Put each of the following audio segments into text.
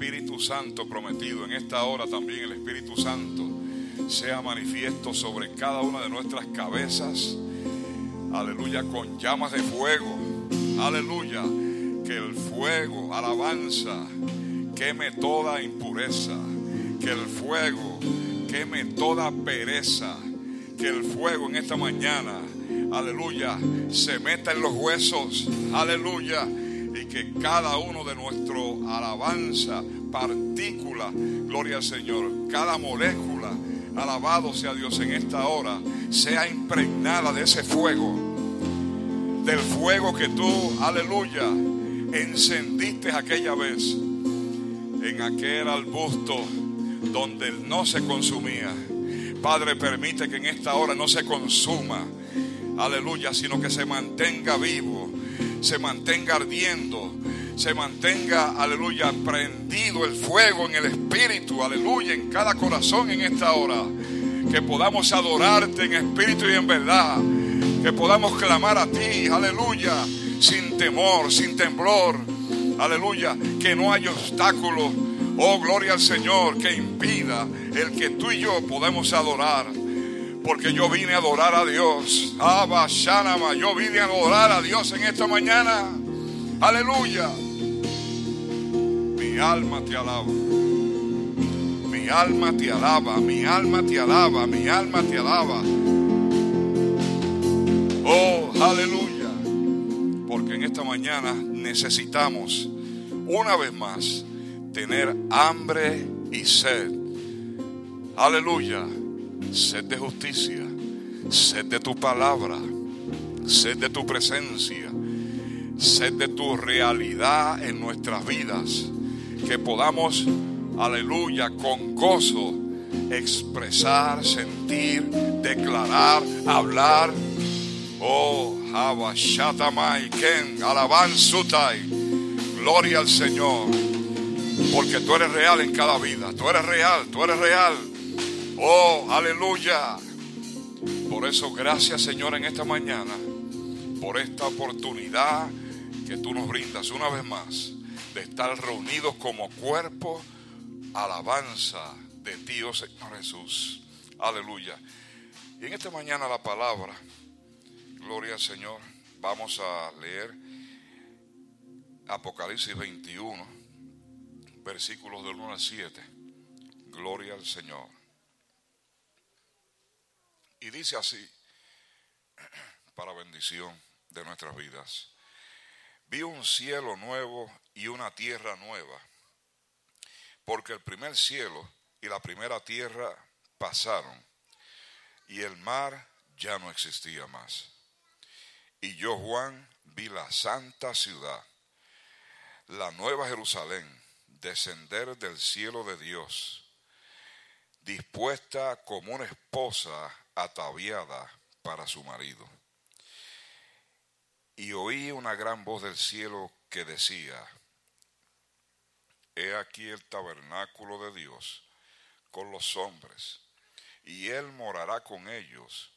Espíritu Santo prometido, en esta hora también el Espíritu Santo sea manifiesto sobre cada una de nuestras cabezas. Aleluya, con llamas de fuego. Aleluya, que el fuego, alabanza, queme toda impureza. Que el fuego queme toda pereza. Que el fuego en esta mañana, aleluya, se meta en los huesos. Aleluya y que cada uno de nuestro alabanza, partícula, gloria al Señor, cada molécula, alabado sea Dios en esta hora, sea impregnada de ese fuego, del fuego que tú, aleluya, encendiste aquella vez en aquel arbusto donde no se consumía. Padre, permite que en esta hora no se consuma, aleluya, sino que se mantenga vivo se mantenga ardiendo, se mantenga, aleluya, prendido el fuego en el espíritu, aleluya, en cada corazón en esta hora. Que podamos adorarte en espíritu y en verdad. Que podamos clamar a ti, aleluya, sin temor, sin temblor, aleluya, que no haya obstáculo. Oh, gloria al Señor, que impida el que tú y yo podemos adorar. Porque yo vine a adorar a Dios. Abba, Shanama, yo vine a adorar a Dios en esta mañana. Aleluya. Mi alma te alaba. Mi alma te alaba, mi alma te alaba, mi alma te alaba. Oh, aleluya. Porque en esta mañana necesitamos una vez más tener hambre y sed. Aleluya sed de justicia, sed de tu palabra, sed de tu presencia, sed de tu realidad en nuestras vidas, que podamos, aleluya, con gozo expresar, sentir, declarar, hablar. Oh, Habashatamai Ken, Alabanzutai, gloria al Señor, porque tú eres real en cada vida, tú eres real, tú eres real. Oh, aleluya. Por eso, gracias Señor en esta mañana, por esta oportunidad que tú nos brindas una vez más de estar reunidos como cuerpo, alabanza de ti, oh Señor Jesús. Aleluya. Y en esta mañana la palabra, gloria al Señor, vamos a leer Apocalipsis 21, versículos del 1 al 7. Gloria al Señor. Y dice así, para bendición de nuestras vidas. Vi un cielo nuevo y una tierra nueva, porque el primer cielo y la primera tierra pasaron, y el mar ya no existía más. Y yo, Juan, vi la santa ciudad, la nueva Jerusalén, descender del cielo de Dios, dispuesta como una esposa ataviada para su marido. Y oí una gran voz del cielo que decía, He aquí el tabernáculo de Dios con los hombres, y Él morará con ellos,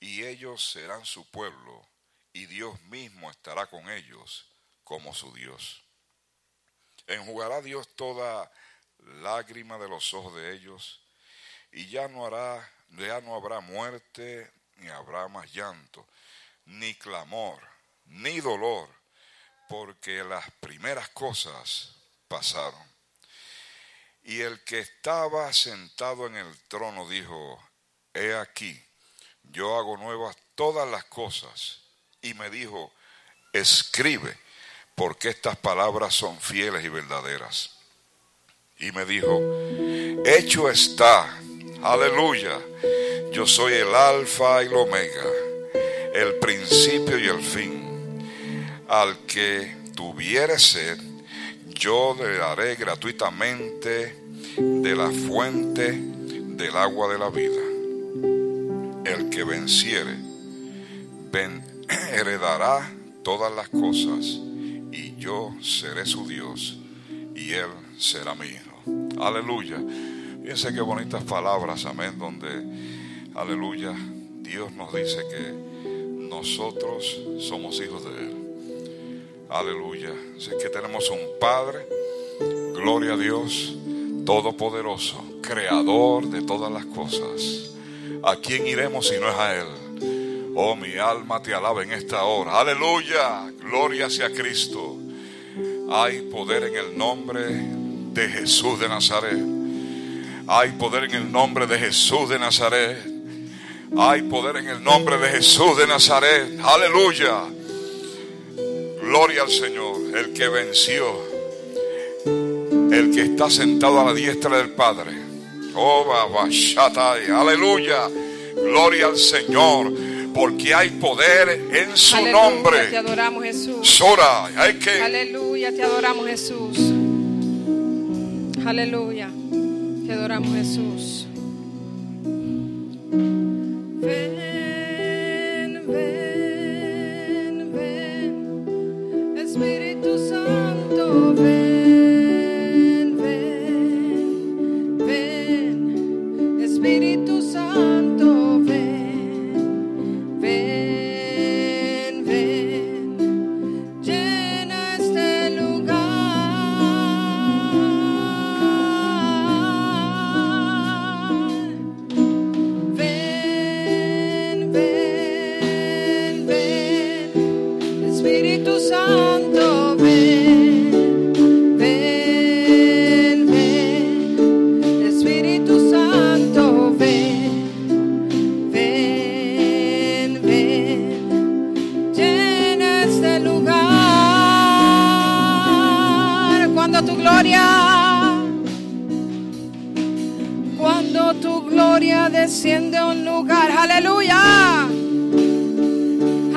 y ellos serán su pueblo, y Dios mismo estará con ellos como su Dios. Enjugará Dios toda lágrima de los ojos de ellos, y ya no hará ya no habrá muerte, ni habrá más llanto, ni clamor, ni dolor, porque las primeras cosas pasaron. Y el que estaba sentado en el trono dijo, he aquí, yo hago nuevas todas las cosas. Y me dijo, escribe, porque estas palabras son fieles y verdaderas. Y me dijo, hecho está Aleluya. Yo soy el alfa y el omega, el principio y el fin. Al que tuviere sed, yo le daré gratuitamente de la fuente del agua de la vida. El que venciere, heredará todas las cosas, y yo seré su Dios, y él será hijo. Aleluya. Fíjense qué bonitas palabras, amén, donde, aleluya, Dios nos dice que nosotros somos hijos de Él. Aleluya. Sé que tenemos un Padre, Gloria a Dios, Todopoderoso, Creador de todas las cosas. ¿A quién iremos si no es a Él? Oh, mi alma te alaba en esta hora. Aleluya, gloria sea Cristo. Hay poder en el nombre de Jesús de Nazaret. Hay poder en el nombre de Jesús de Nazaret. Hay poder en el nombre de Jesús de Nazaret. Aleluya. Gloria al Señor, el que venció, el que está sentado a la diestra del Padre. Oh, aleluya. Gloria al Señor, porque hay poder en su Aleluya, nombre. Te adoramos Jesús. Sora, hay que Aleluya, te adoramos Jesús. Aleluya, te adoramos Jesús.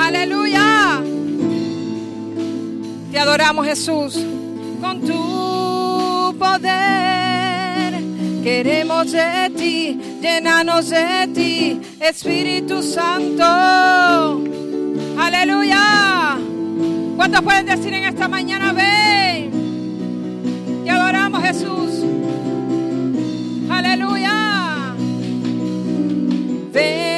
Aleluya. Te adoramos Jesús con tu poder. Queremos de ti, llénanos de ti, Espíritu Santo. Aleluya. ¿Cuántos pueden decir en esta mañana, ven? Te adoramos Jesús. Aleluya. Ven,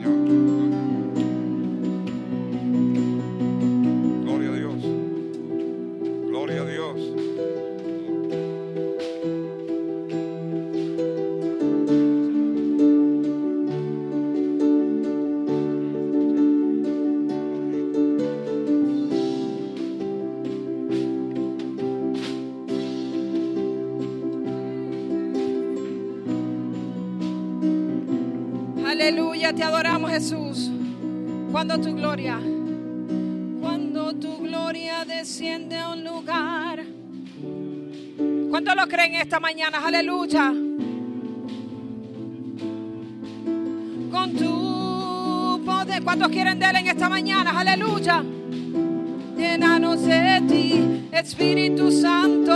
Gloria Jesús. Cuando tu gloria, cuando tu gloria desciende a un lugar. ¿Cuántos lo creen esta mañana? Aleluya. Con tu de cuántos quieren de él en esta mañana. Aleluya. Llénanos de ti, Espíritu Santo.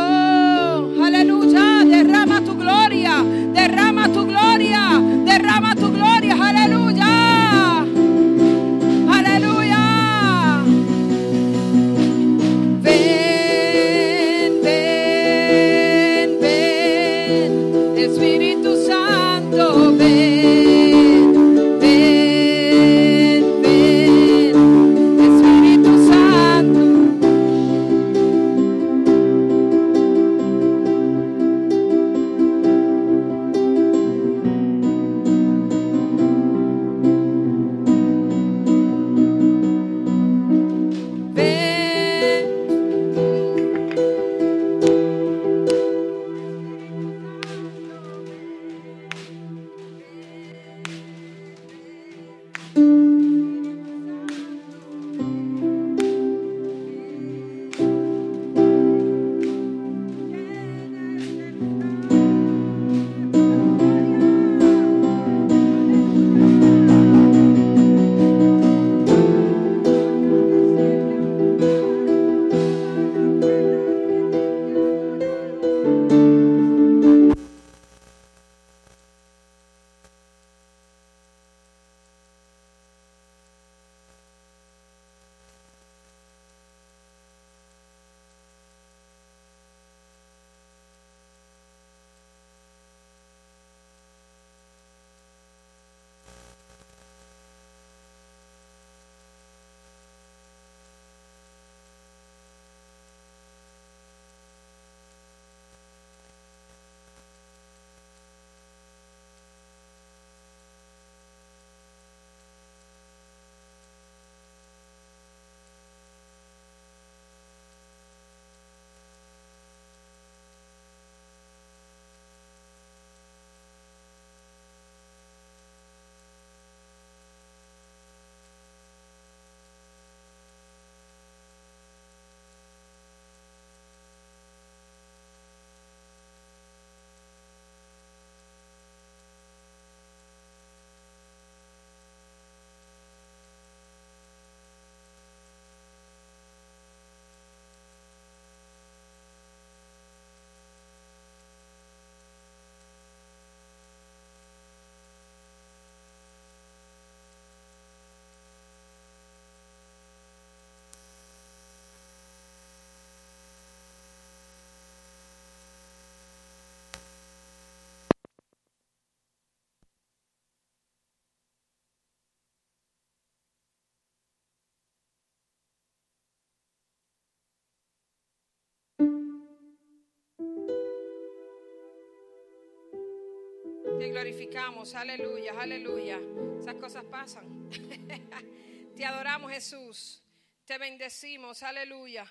Te glorificamos, aleluya, aleluya. Esas cosas pasan. Te adoramos, Jesús. Te bendecimos, aleluya.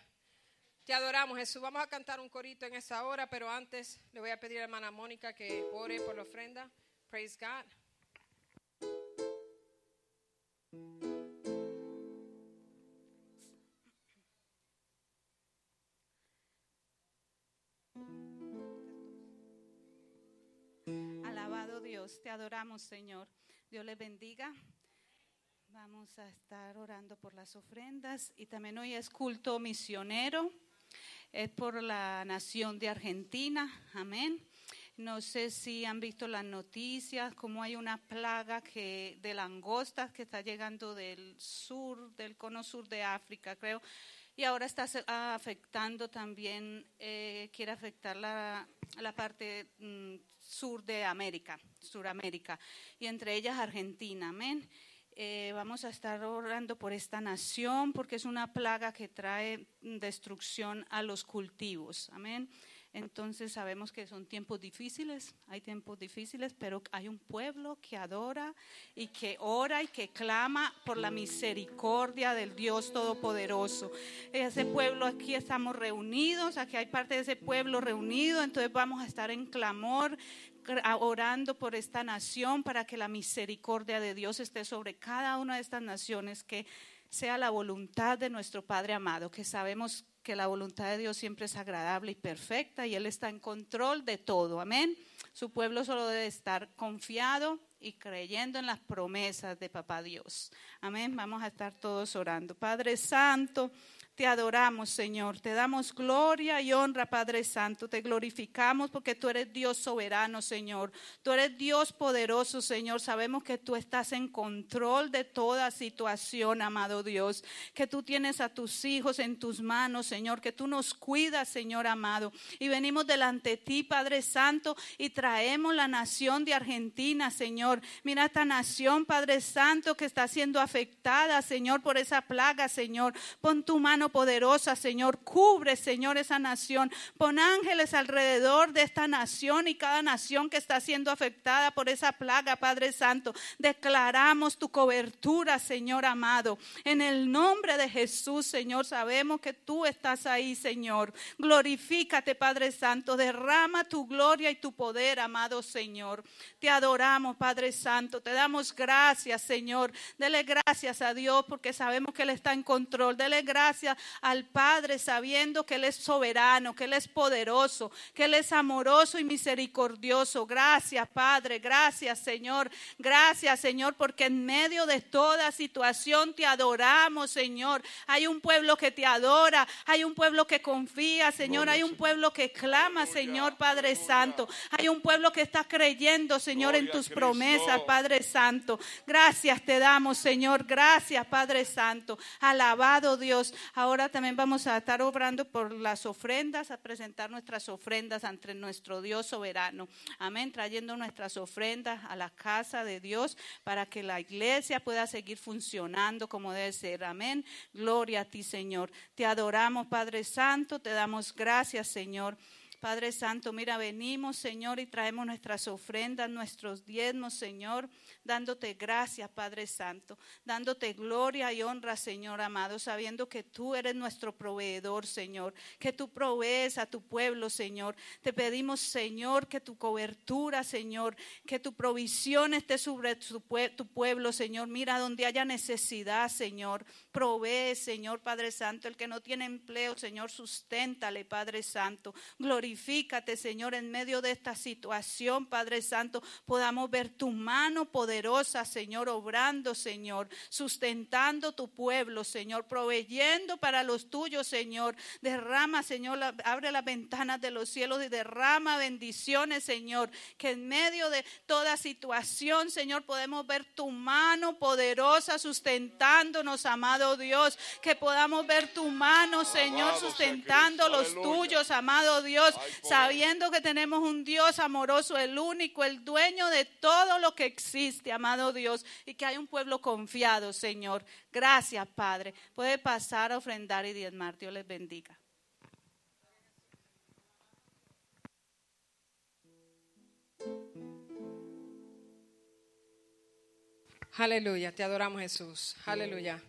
Te adoramos, Jesús. Vamos a cantar un corito en esa hora, pero antes le voy a pedir a hermana Mónica que ore por la ofrenda. Praise God. Te adoramos Señor. Dios les bendiga. Vamos a estar orando por las ofrendas y también hoy es culto misionero. Es por la nación de Argentina. Amén. No sé si han visto las noticias, como hay una plaga de langostas que está llegando del sur, del cono sur de África, creo. Y ahora está ah, afectando también, eh, quiere afectar la, la parte mm, sur de América, Suramérica, y entre ellas Argentina. Amén. Eh, vamos a estar orando por esta nación porque es una plaga que trae destrucción a los cultivos. Amén. Entonces sabemos que son tiempos difíciles, hay tiempos difíciles, pero hay un pueblo que adora y que ora y que clama por la misericordia del Dios Todopoderoso. Ese pueblo aquí estamos reunidos, aquí hay parte de ese pueblo reunido, entonces vamos a estar en clamor, orando por esta nación para que la misericordia de Dios esté sobre cada una de estas naciones, que sea la voluntad de nuestro Padre amado, que sabemos que la voluntad de Dios siempre es agradable y perfecta y Él está en control de todo. Amén. Su pueblo solo debe estar confiado y creyendo en las promesas de Papá Dios. Amén. Vamos a estar todos orando. Padre Santo. Te adoramos, Señor. Te damos gloria y honra, Padre Santo. Te glorificamos porque tú eres Dios soberano, Señor. Tú eres Dios poderoso, Señor. Sabemos que tú estás en control de toda situación, amado Dios. Que tú tienes a tus hijos en tus manos, Señor. Que tú nos cuidas, Señor amado. Y venimos delante de ti, Padre Santo, y traemos la nación de Argentina, Señor. Mira esta nación, Padre Santo, que está siendo afectada, Señor, por esa plaga, Señor. Pon tu mano poderosa, Señor. Cubre, Señor, esa nación. Pon ángeles alrededor de esta nación y cada nación que está siendo afectada por esa plaga, Padre Santo. Declaramos tu cobertura, Señor amado. En el nombre de Jesús, Señor, sabemos que tú estás ahí, Señor. Glorifícate, Padre Santo. Derrama tu gloria y tu poder, amado Señor. Te adoramos, Padre Santo. Te damos gracias, Señor. Dele gracias a Dios porque sabemos que Él está en control. Dele gracias al Padre sabiendo que Él es soberano, que Él es poderoso, que Él es amoroso y misericordioso. Gracias, Padre. Gracias, Señor. Gracias, Señor, porque en medio de toda situación te adoramos, Señor. Hay un pueblo que te adora, hay un pueblo que confía, Señor. Hay un pueblo que clama, Señor, Padre Santo. Hay un pueblo que está creyendo, Señor, en tus promesas, Padre Santo. Gracias te damos, Señor. Gracias, Padre Santo. Alabado Dios. Ahora también vamos a estar obrando por las ofrendas, a presentar nuestras ofrendas ante nuestro Dios soberano. Amén, trayendo nuestras ofrendas a la casa de Dios para que la iglesia pueda seguir funcionando como debe ser. Amén. Gloria a ti, Señor. Te adoramos, Padre Santo, te damos gracias, Señor. Padre Santo, mira, venimos, Señor, y traemos nuestras ofrendas, nuestros diezmos, Señor dándote gracias, Padre Santo, dándote gloria y honra, Señor amado, sabiendo que tú eres nuestro proveedor, Señor, que tú provees a tu pueblo, Señor. Te pedimos, Señor, que tu cobertura, Señor, que tu provisión esté sobre tu, pueblo, Señor. Mira donde haya necesidad, Señor. Provee, Señor, Padre Santo, el que no tiene empleo, Señor, susténtale, Padre Santo. Glorifícate, Señor, en medio de esta situación, Padre Santo, podamos ver tu mano poderosa poderosa, Señor, obrando, Señor, sustentando tu pueblo, Señor, proveyendo para los tuyos, Señor. Derrama, Señor, abre las ventanas de los cielos y derrama bendiciones, Señor, que en medio de toda situación, Señor, podemos ver tu mano poderosa sustentándonos, amado Dios, que podamos ver tu mano, Señor, sustentando los tuyos, amado Dios, sabiendo que tenemos un Dios amoroso, el único, el dueño de todo lo que existe amado Dios, y que hay un pueblo confiado, Señor. Gracias, Padre. Puede pasar a ofrendar y diezmar. Dios les bendiga. Aleluya, te adoramos Jesús. Aleluya.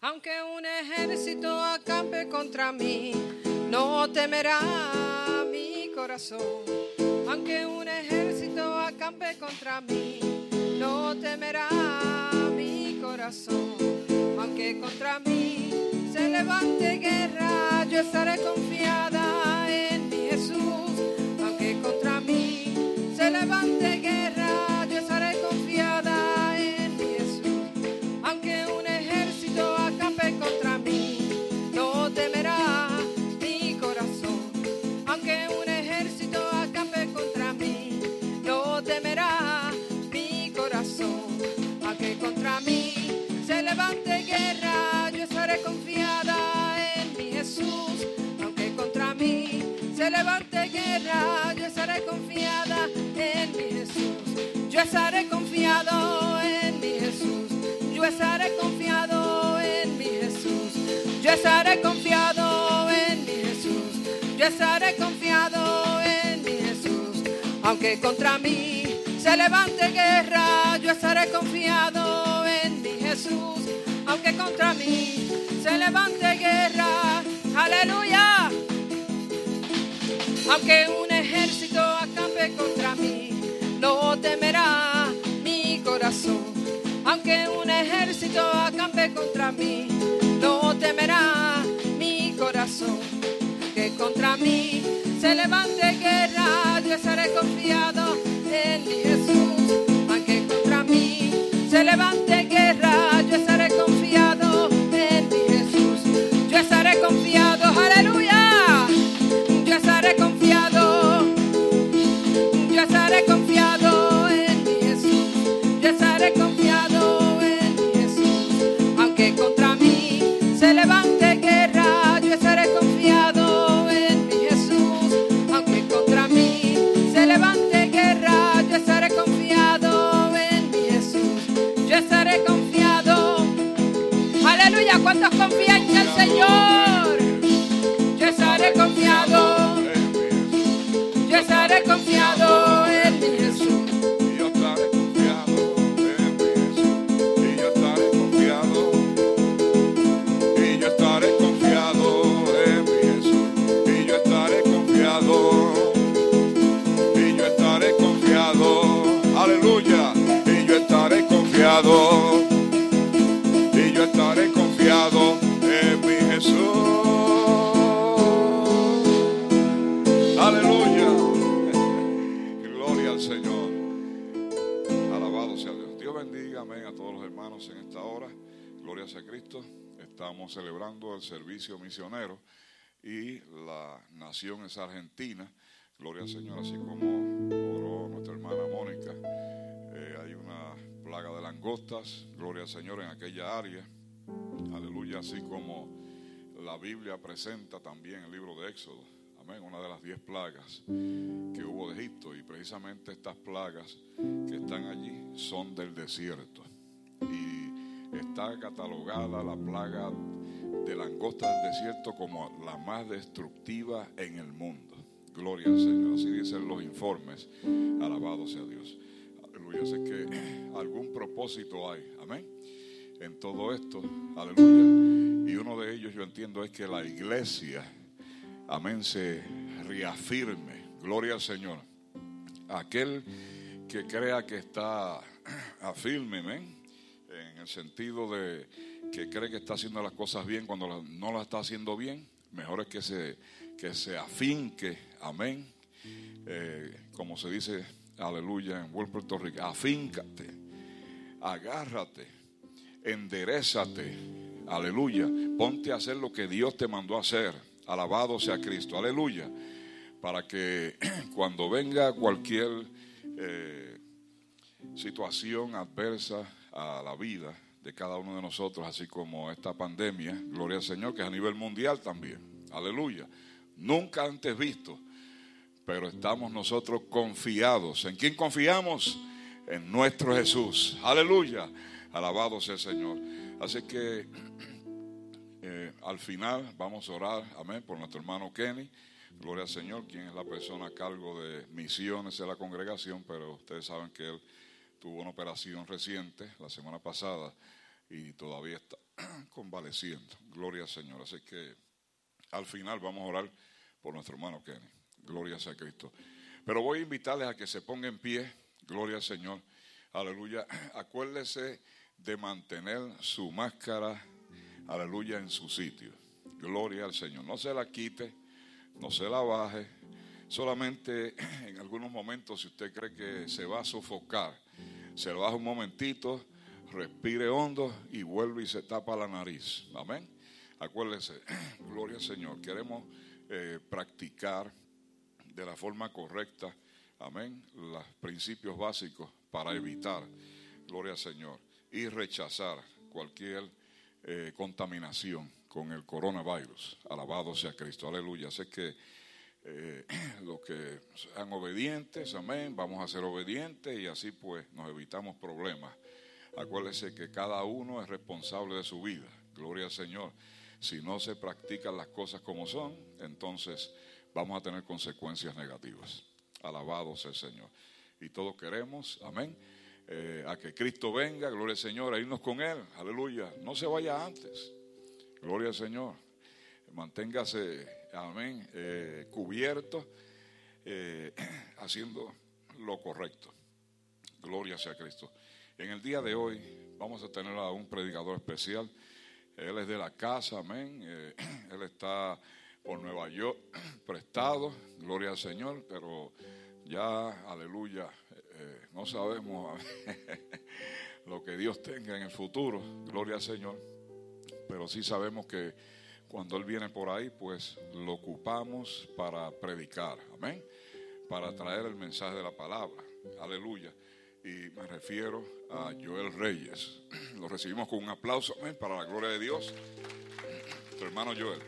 Aunque un ejército acampe contra mí, no temerá mi corazón. Aunque un ejército acampe contra mí, no temerá mi corazón, aunque contra mí se levante guerra, yo estaré confiada en mi Jesús, aunque contra mí se levante guerra, levante guerra, yo estaré confiada en mi Jesús. Yo estaré confiado en mi Jesús. Yo estaré confiado en mi Jesús. Yo estaré confiado en mi Jesús. Yo estaré confiado en mi Jesús. Aunque contra mí se levante guerra, yo estaré confiado en mi Jesús. Aunque contra mí se levante guerra, aleluya. Aunque un ejército acampe contra mí, no temerá mi corazón. Aunque un ejército acampe contra mí, no temerá mi corazón. Que contra mí se levante guerra, yo estaré confiado en Jesús, aunque se levante guerra, yo estaré el servicio misionero y la nación es Argentina. Gloria al Señor, así como oró nuestra hermana Mónica. Eh, hay una plaga de langostas. Gloria al Señor en aquella área. Aleluya, así como la Biblia presenta también el libro de Éxodo. Amén, una de las diez plagas que hubo de Egipto. Y precisamente estas plagas que están allí son del desierto. Está catalogada la plaga de langosta del desierto como la más destructiva en el mundo. Gloria al Señor, así dicen los informes. Alabado sea Dios. Aleluya, sé que algún propósito hay. Amén en todo esto, aleluya. Y uno de ellos yo entiendo es que la iglesia, amén, se reafirme, gloria al Señor. Aquel que crea que está afirme, amén, en el sentido de que cree que está haciendo las cosas bien cuando no las está haciendo bien, mejor es que se, que se afinque, amén, Eh, como se dice, aleluya, en buen Puerto Rico, afíncate, agárrate, enderezate, aleluya, ponte a hacer lo que Dios te mandó a hacer, alabado sea Cristo, aleluya, para que cuando venga cualquier eh, situación adversa a la vida de cada uno de nosotros, así como esta pandemia, gloria al Señor, que es a nivel mundial también, aleluya, nunca antes visto, pero estamos nosotros confiados. ¿En quién confiamos? En nuestro Jesús. Aleluya. Alabado sea el Señor. Así que eh, al final vamos a orar, amén, por nuestro hermano Kenny. Gloria al Señor, quien es la persona a cargo de misiones de la congregación, pero ustedes saben que él tuvo una operación reciente la semana pasada y todavía está convaleciendo. Gloria al Señor. Así que al final vamos a orar por nuestro hermano Kenny. Gloria sea Cristo. Pero voy a invitarles a que se pongan en pie. Gloria al Señor. Aleluya. Acuérdese de mantener su máscara, aleluya, en su sitio. Gloria al Señor. No se la quite, no se la baje. Solamente en algunos momentos, si usted cree que se va a sofocar, se lo baja un momentito, respire hondo y vuelve y se tapa la nariz. Amén. Acuérdese, gloria al Señor. Queremos eh, practicar de la forma correcta, amén, los principios básicos para evitar, gloria al Señor, y rechazar cualquier eh, contaminación con el coronavirus. Alabado sea Cristo, aleluya. Sé que eh, los que sean obedientes, amén, vamos a ser obedientes y así pues nos evitamos problemas. Acuérdese que cada uno es responsable de su vida, gloria al Señor. Si no se practican las cosas como son, entonces vamos a tener consecuencias negativas. Alabado sea el Señor. Y todos queremos, amén, eh, a que Cristo venga, gloria al Señor, a irnos con Él, aleluya. No se vaya antes, gloria al Señor. Manténgase, amén, eh, cubierto, eh, haciendo lo correcto. Gloria sea Cristo. En el día de hoy vamos a tener a un predicador especial. Él es de la casa, amén. Eh, él está por Nueva York prestado, gloria al Señor, pero ya, aleluya, eh, no sabemos, lo que Dios tenga en el futuro, gloria al Señor. Pero sí sabemos que cuando Él viene por ahí, pues lo ocupamos para predicar, amén, para traer el mensaje de la palabra, aleluya. Y me refiero a Joel Reyes. Lo recibimos con un aplauso, amén, para la gloria de Dios. Tu hermano Joel.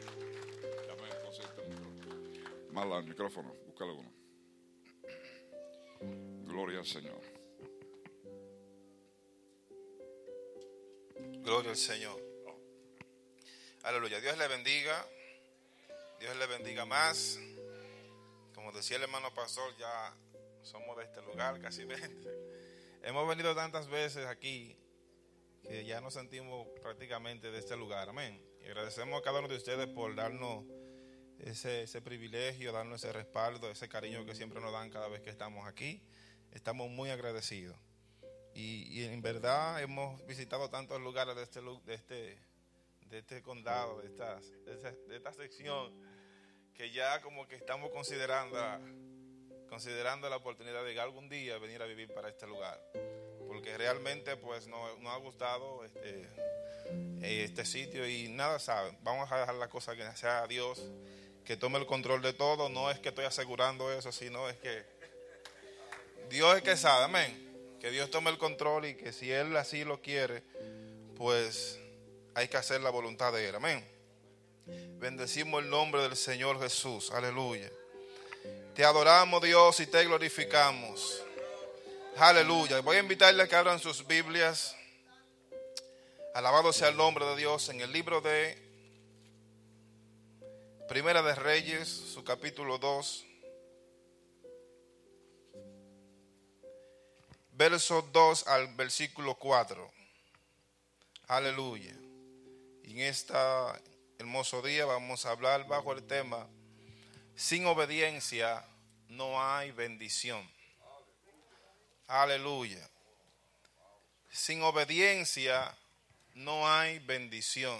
Mal al micrófono, búscalo uno. Gloria al Señor. Gloria al Señor. Aleluya. Dios le bendiga. Dios le bendiga más. Como decía el hermano pastor, ya somos de este lugar, casi 20. Hemos venido tantas veces aquí que ya nos sentimos prácticamente de este lugar. Amén. Y agradecemos a cada uno de ustedes por darnos ese, privilegio, darnos ese respaldo, ese cariño que siempre nos dan cada vez que estamos aquí. Estamos muy agradecidos. Y, y en verdad hemos visitado tantos lugares de este, de este, de este condado, de, esta, de, esta, sección, que ya como que estamos considerando, considerando la oportunidad de algún día venir a vivir para este lugar. Porque realmente pues nos ha gustado este, este sitio y nada sabe. Vamos a dejar la cosa que sea Dios, que tome el control de todo. No es que estoy asegurando eso, sino es que Dios es que sabe, amén. Que Dios tome el control y que si Él así lo quiere, pues hay que hacer la voluntad de Él. Amén. Bendecimos el nombre del Señor Jesús. Aleluya. Te adoramos Dios y te glorificamos. Aleluya. Voy a invitarle a que abran sus Biblias. Alabado sea el nombre de Dios en el libro de Primera de Reyes, su capítulo 2. Verso 2 al versículo 4. Aleluya. Y en este hermoso día vamos a hablar bajo el tema, sin obediencia no hay bendición. Aleluya. Sin obediencia no hay bendición.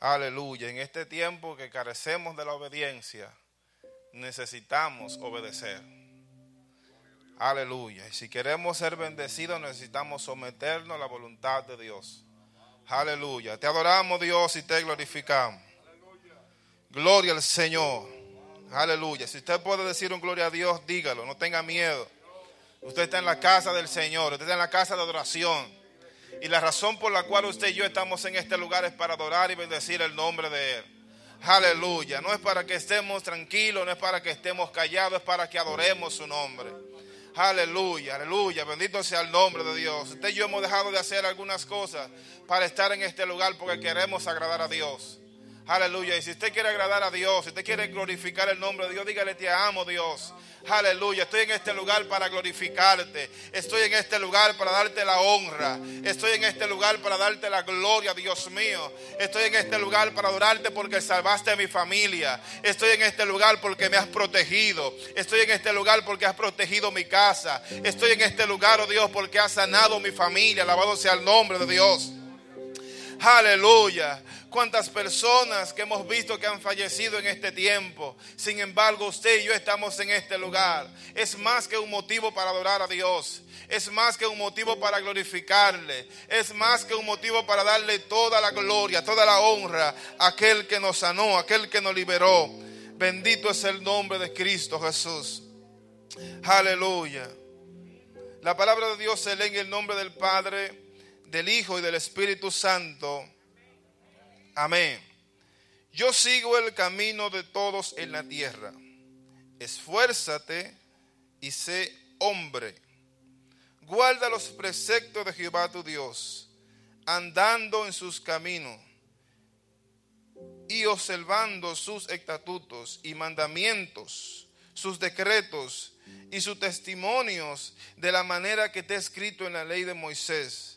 Aleluya. En este tiempo que carecemos de la obediencia, necesitamos obedecer. Aleluya. Y si queremos ser bendecidos, necesitamos someternos a la voluntad de Dios. Aleluya. Te adoramos Dios y te glorificamos. Gloria al Señor. Aleluya. Si usted puede decir un gloria a Dios, dígalo. No tenga miedo. Usted está en la casa del Señor. Usted está en la casa de adoración. Y la razón por la cual usted y yo estamos en este lugar es para adorar y bendecir el nombre de Él. Aleluya. No es para que estemos tranquilos, no es para que estemos callados, es para que adoremos su nombre. Aleluya, aleluya. Bendito sea el nombre de Dios. Usted y yo hemos dejado de hacer algunas cosas para estar en este lugar porque queremos agradar a Dios. Aleluya. Y si usted quiere agradar a Dios, si usted quiere glorificar el nombre de Dios, dígale, te amo Dios. Aleluya, estoy en este lugar para glorificarte. Estoy en este lugar para darte la honra. Estoy en este lugar para darte la gloria, Dios mío. Estoy en este lugar para adorarte porque salvaste a mi familia. Estoy en este lugar porque me has protegido. Estoy en este lugar porque has protegido mi casa. Estoy en este lugar, oh Dios, porque has sanado mi familia. Alabado sea el nombre de Dios. Aleluya cuántas personas que hemos visto que han fallecido en este tiempo. Sin embargo, usted y yo estamos en este lugar. Es más que un motivo para adorar a Dios. Es más que un motivo para glorificarle. Es más que un motivo para darle toda la gloria, toda la honra a aquel que nos sanó, aquel que nos liberó. Bendito es el nombre de Cristo Jesús. Aleluya. La palabra de Dios se lee en el nombre del Padre, del Hijo y del Espíritu Santo. Amén. Yo sigo el camino de todos en la tierra. Esfuérzate y sé hombre. Guarda los preceptos de Jehová tu Dios, andando en sus caminos y observando sus estatutos y mandamientos, sus decretos y sus testimonios de la manera que está escrito en la ley de Moisés,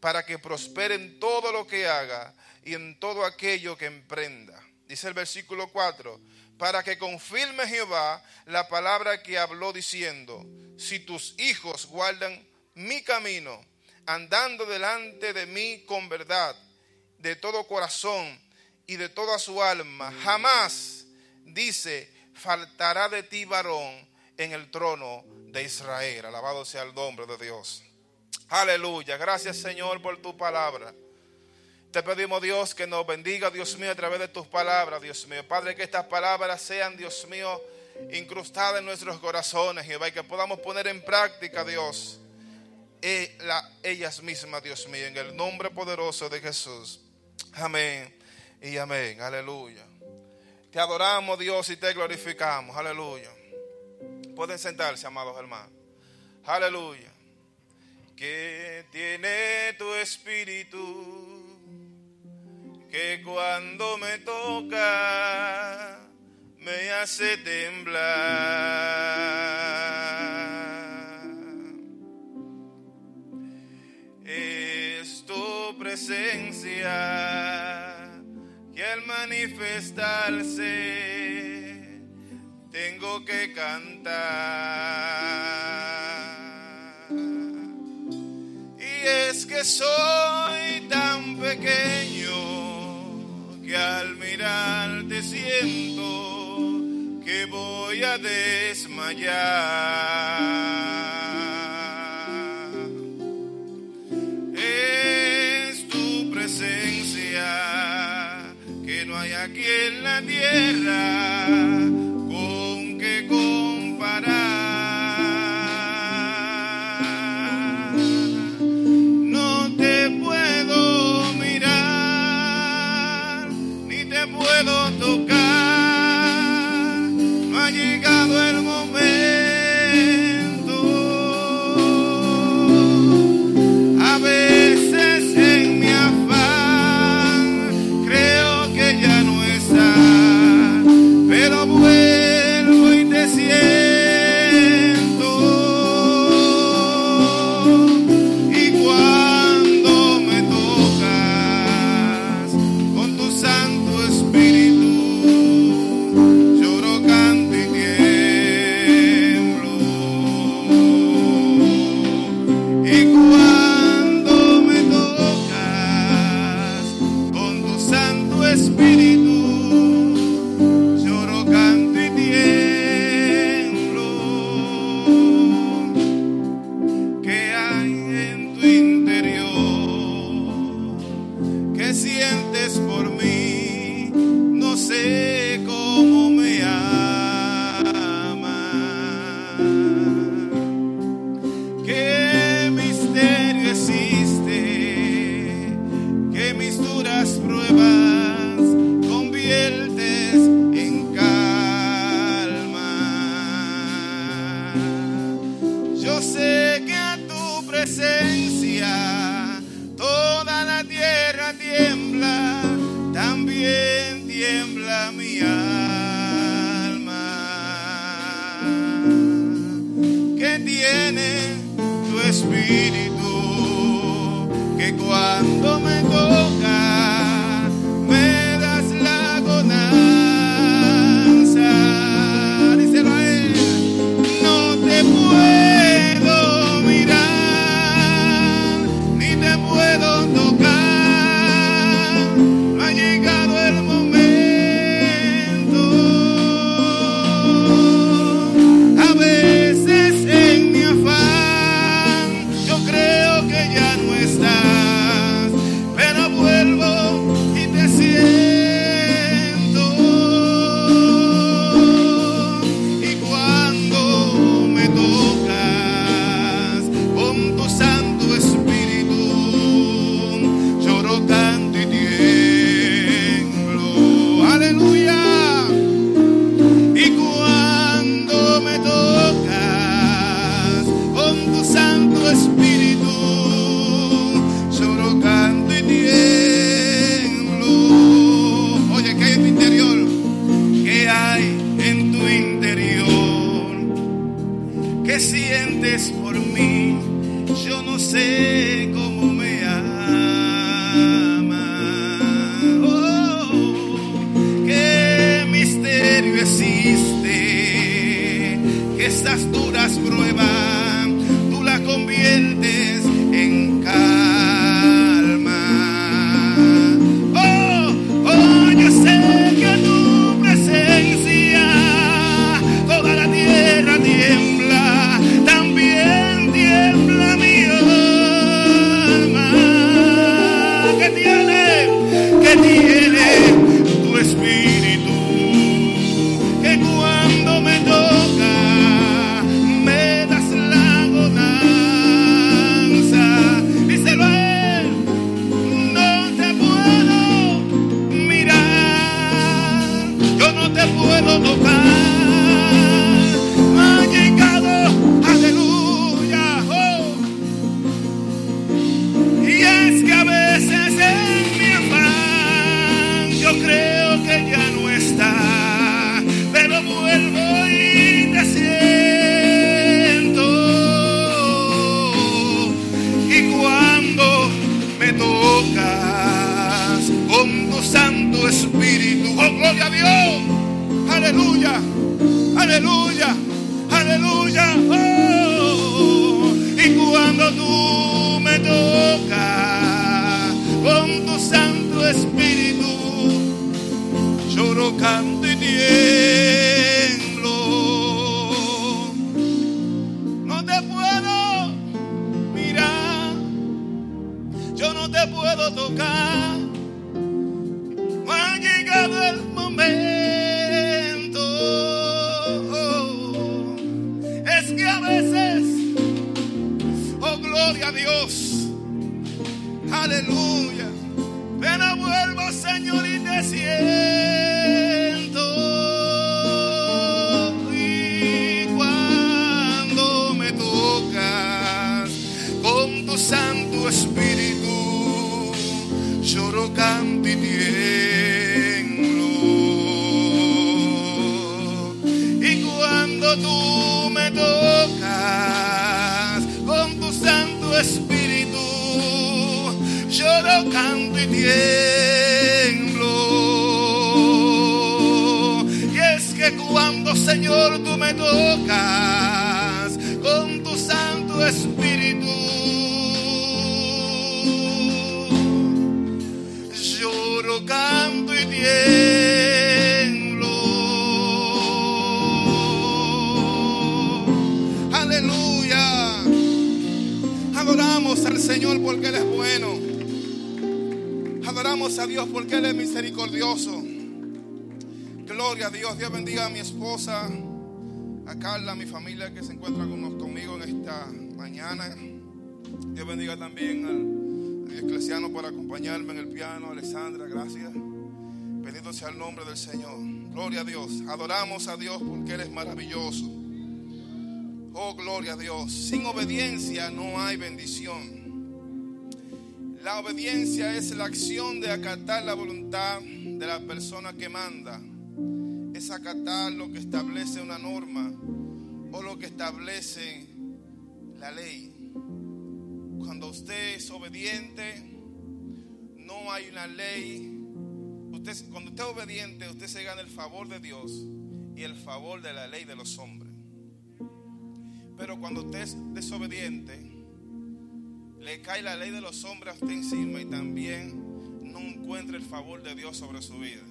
para que prospere en todo lo que haga y en todo aquello que emprenda. Dice el versículo 4, para que confirme Jehová la palabra que habló diciendo, si tus hijos guardan mi camino, andando delante de mí con verdad, de todo corazón y de toda su alma, jamás, dice, faltará de ti varón en el trono de Israel. Alabado sea el nombre de Dios. Aleluya. Gracias Señor por tu palabra. Te pedimos Dios que nos bendiga, Dios mío, a través de tus palabras, Dios mío. Padre, que estas palabras sean, Dios mío, incrustadas en nuestros corazones, Jehová, y que podamos poner en práctica, Dios, e- la- ellas mismas, Dios mío, en el nombre poderoso de Jesús. Amén y amén. Aleluya. Te adoramos, Dios, y te glorificamos. Aleluya. Pueden sentarse, amados hermanos. Aleluya. Que tiene tu espíritu que cuando me toca me hace temblar. Es tu presencia que al manifestarse tengo que cantar. Es que soy tan pequeño que al mirarte siento que voy a desmayar. Es tu presencia que no hay aquí en la tierra esas duras pruebas. Lloro, canto y tiemblo. Y cuando tú me tocas con tu Santo Espíritu, lloro, canto y tiemblo. Y es que cuando, Señor, tú me tocas Señor porque Él es bueno. Adoramos a Dios porque Él es misericordioso. Gloria a Dios. Dios bendiga a mi esposa, a Carla, a mi familia que se encuentra con- conmigo en esta mañana. Dios bendiga también al, al eclesiano por acompañarme en el piano. Alexandra, gracias. Bendito sea el nombre del Señor. Gloria a Dios. Adoramos a Dios porque Él es maravilloso. Oh, gloria a Dios. Sin obediencia no hay bendición. La obediencia es la acción de acatar la voluntad de la persona que manda. Es acatar lo que establece una norma o lo que establece la ley. Cuando usted es obediente, no hay una ley. Cuando usted es obediente, usted se gana el favor de Dios y el favor de la ley de los hombres. Pero cuando usted es desobediente, le cae la ley de los hombres a usted encima y también no encuentra el favor de Dios sobre su vida.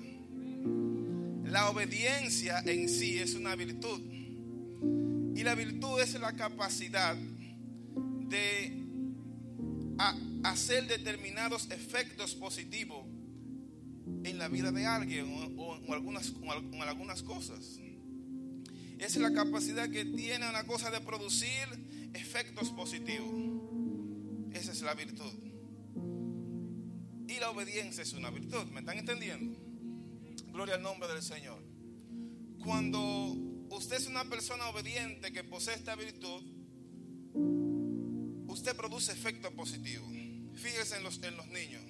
La obediencia en sí es una virtud. Y la virtud es la capacidad de hacer determinados efectos positivos en la vida de alguien o, algunas, o en algunas cosas. Es la capacidad que tiene una cosa de producir efectos positivos. Esa es la virtud. Y la obediencia es una virtud. ¿Me están entendiendo? Gloria al nombre del Señor. Cuando usted es una persona obediente que posee esta virtud, usted produce efectos positivos. Fíjese en los, en los niños.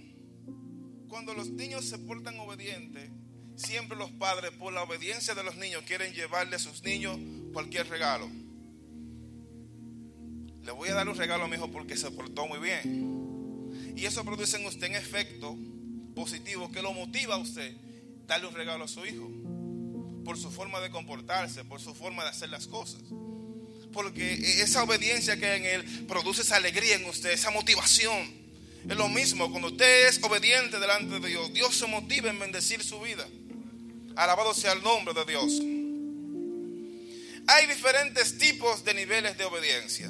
Cuando los niños se portan obedientes, siempre los padres, por la obediencia de los niños, quieren llevarle a sus niños cualquier regalo. Le voy a dar un regalo a mi hijo porque se portó muy bien. Y eso produce en usted un efecto positivo que lo motiva a usted darle un regalo a su hijo. Por su forma de comportarse, por su forma de hacer las cosas. Porque esa obediencia que hay en él produce esa alegría en usted, esa motivación. Es lo mismo, cuando usted es obediente delante de Dios, Dios se motiva en bendecir su vida. Alabado sea el nombre de Dios. Hay diferentes tipos de niveles de obediencia.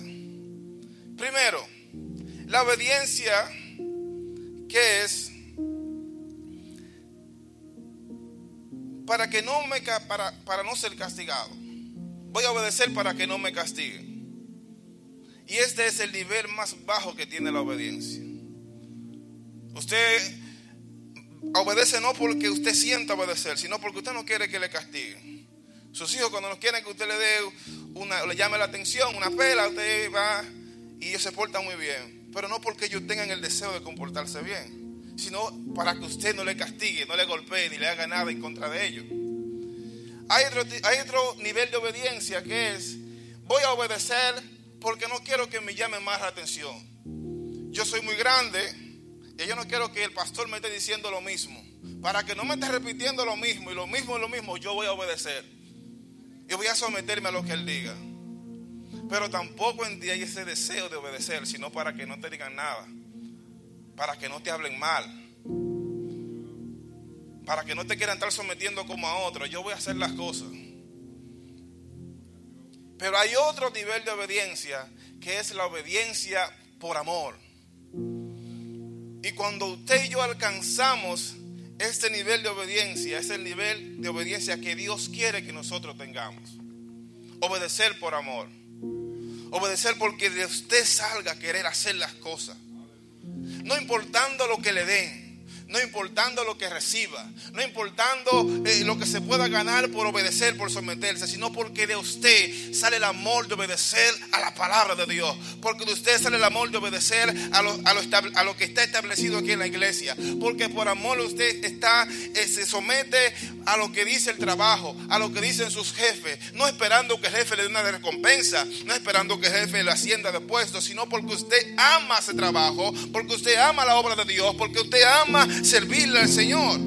Primero, la obediencia que es para que no me para, para no ser castigado. Voy a obedecer para que no me castiguen. Y este es el nivel más bajo que tiene la obediencia. Usted obedece no porque usted sienta obedecer, sino porque usted no quiere que le castiguen. Sus hijos cuando no quieren que usted le dé una, le llame la atención, una pela, usted va y ellos se portan muy bien. Pero no porque ellos tengan el deseo de comportarse bien, sino para que usted no le castigue, no le golpee ni le haga nada en contra de ellos. Hay otro, hay otro nivel de obediencia que es, voy a obedecer porque no quiero que me llamen más la atención. Yo soy muy grande, Y yo no quiero que el pastor me esté diciendo lo mismo. Para que no me esté repitiendo lo mismo y lo mismo y lo mismo, yo voy a obedecer. Y voy a someterme a lo que él diga. Pero tampoco en ti hay ese deseo de obedecer, sino para que no te digan nada. Para que no te hablen mal. Para que no te quieran estar sometiendo como a otro. Yo voy a hacer las cosas. Pero hay otro nivel de obediencia que es la obediencia por amor. Y cuando usted y yo alcanzamos este nivel de obediencia, es el nivel de obediencia que Dios quiere que nosotros tengamos. Obedecer por amor. Obedecer porque de usted salga a querer hacer las cosas. No importando lo que le den no importando lo que reciba, no importando eh, lo que se pueda ganar por obedecer, por someterse, sino porque de usted sale el amor de obedecer a la palabra de Dios, porque de usted sale el amor de obedecer a lo, a lo, que está establecido aquí en la iglesia, porque por amor usted está, eh, se somete a lo que dice el trabajo, a lo que dicen sus jefes, no esperando que el jefe le dé una recompensa, no esperando que el jefe le ascienda de puesto, sino porque usted ama ese trabajo, porque usted ama la obra de Dios, porque usted ama servirle al Señor.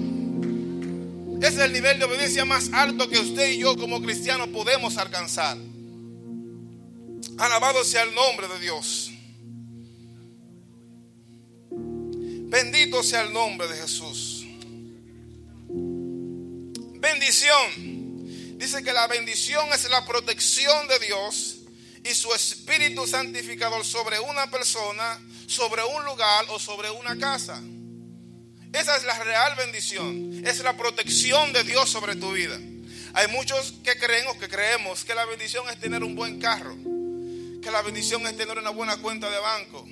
Ese es el nivel de obediencia más alto que usted y yo como cristianos podemos alcanzar. Alabado sea el nombre de Dios. Bendito sea el nombre de Jesús. Bendición. Dice que la bendición es la protección de Dios y su Espíritu Santificador sobre una persona, sobre un lugar o sobre una casa. Esa es la real bendición. Es la protección de Dios sobre tu vida. Hay muchos que creen o que creemos que la bendición es tener un buen carro. Que la bendición es tener una buena cuenta de banco.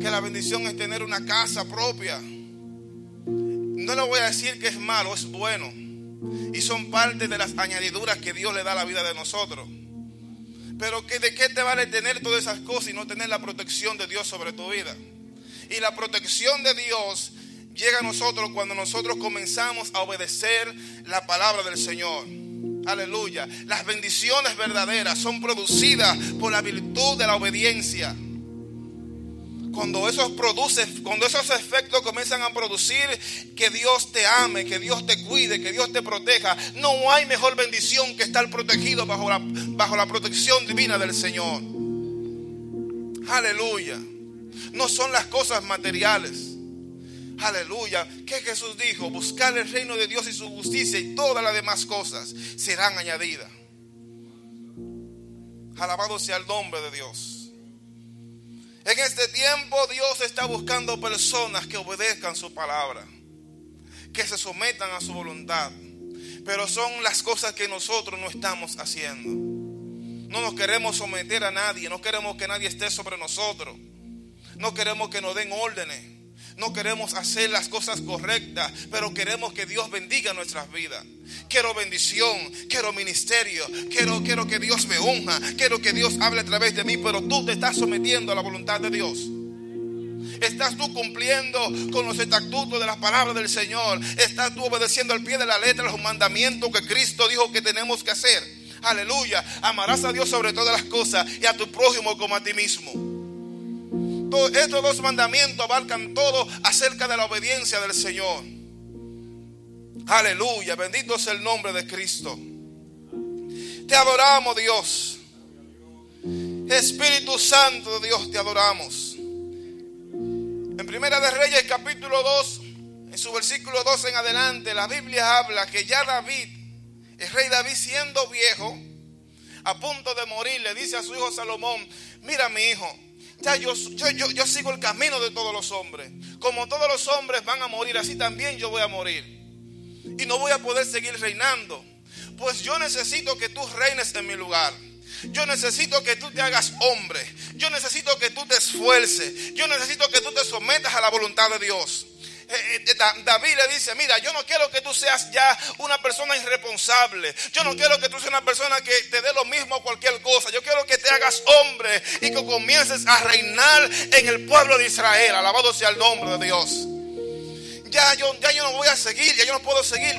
Que la bendición es tener una casa propia. No le voy a decir que es malo, es bueno. Y son parte de las añadiduras que Dios le da a la vida de nosotros. Pero que de qué te vale tener todas esas cosas y no tener la protección de Dios sobre tu vida. Y la protección de Dios llega a nosotros cuando nosotros comenzamos a obedecer la palabra del Señor. Aleluya. Las bendiciones verdaderas son producidas por la virtud de la obediencia. Cuando esos, produce, cuando esos efectos comienzan a producir que Dios te ame, que Dios te cuide, que Dios te proteja, no hay mejor bendición que estar protegido bajo la, bajo la protección divina del Señor. Aleluya. No son las cosas materiales. Aleluya. ¿Qué Jesús dijo? Buscar el reino de Dios y su justicia y todas las demás cosas serán añadidas. Alabado sea el nombre de Dios. En este tiempo Dios está buscando personas que obedezcan su palabra, que se sometan a su voluntad. Pero son las cosas que nosotros no estamos haciendo. No nos queremos someter a nadie, no queremos que nadie esté sobre nosotros. No queremos que nos den órdenes. No queremos hacer las cosas correctas, pero queremos que Dios bendiga nuestras vidas. Quiero bendición, quiero ministerio, quiero, quiero que Dios me unja, quiero que Dios hable a través de mí, pero tú te estás sometiendo a la voluntad de Dios. Estás tú cumpliendo con los estatutos de las palabras del Señor. Estás tú obedeciendo al pie de la letra los mandamientos que Cristo dijo que tenemos que hacer. Aleluya. Amarás a Dios sobre todas las cosas y a tu prójimo como a ti mismo estos dos mandamientos abarcan todo acerca de la obediencia del Señor. Aleluya, bendito sea el nombre de Cristo. Te adoramos, Dios. Espíritu Santo de Dios, te adoramos. En Primera de Reyes, capítulo 2, en su versículo 2 en adelante, la Biblia habla que ya David, el rey David siendo viejo, a punto de morir, le dice a su hijo Salomón, mira mi hijo, ya yo, yo, yo, sigo el camino de todos los hombres. Como todos los hombres van a morir, así también yo voy a morir. Y no voy a poder seguir reinando. Pues yo necesito que tú reines en mi lugar. Yo necesito que tú te hagas hombre. Yo necesito que tú te esfuerces. Yo necesito que tú te sometas a la voluntad de Dios. Eh, eh, David le dice, mira, yo no quiero que tú seas ya una persona irresponsable. Yo no quiero que tú seas una persona que te dé lo mismo cualquier cosa. Yo quiero que te hagas hombre y que comiences a reinar en el pueblo de Israel. Alabado sea el nombre de Dios. Ya yo, ya yo no voy a seguir, ya yo no puedo seguir.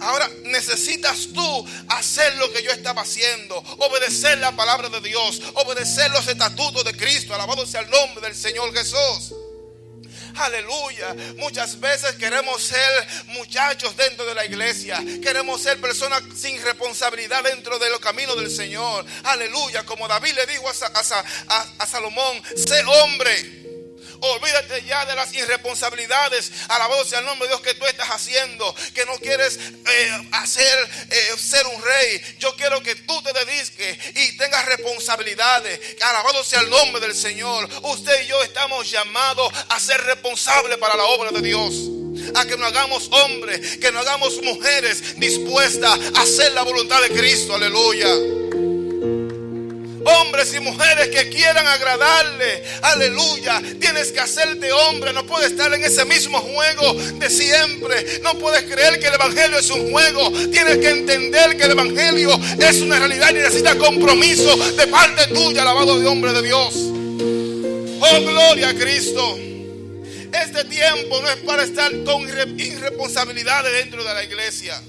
Ahora necesitas tú hacer lo que yo estaba haciendo, obedecer la palabra de Dios, obedecer los estatutos de Cristo. Alabado sea el nombre del Señor Jesús. Aleluya. Muchas veces queremos ser muchachos dentro de la iglesia. Queremos ser personas sin responsabilidad dentro de los caminos del Señor. Aleluya. Como David le dijo a, Salomón, sé hombre. Olvídate ya de las irresponsabilidades. Alabado sea el nombre de Dios que tú estás haciendo. Que no quieres eh, hacer eh, ser un rey. Yo quiero que tú te dediques y tengas responsabilidades. Alabado sea el nombre del Señor. Usted y yo estamos llamados a ser responsables para la obra de Dios a que nos hagamos hombres, que nos hagamos mujeres dispuestas a hacer la voluntad de Cristo. Aleluya hombres y mujeres que quieran agradarle. Aleluya. Tienes que hacerte hombre. No puedes estar en ese mismo juego de siempre. No puedes creer que el Evangelio es un juego. Tienes que entender que el Evangelio es una realidad y necesita compromiso de parte tuya, alabado de hombre de Dios. Oh, gloria a Cristo. Este tiempo no es para estar con irresponsabilidades dentro de la iglesia.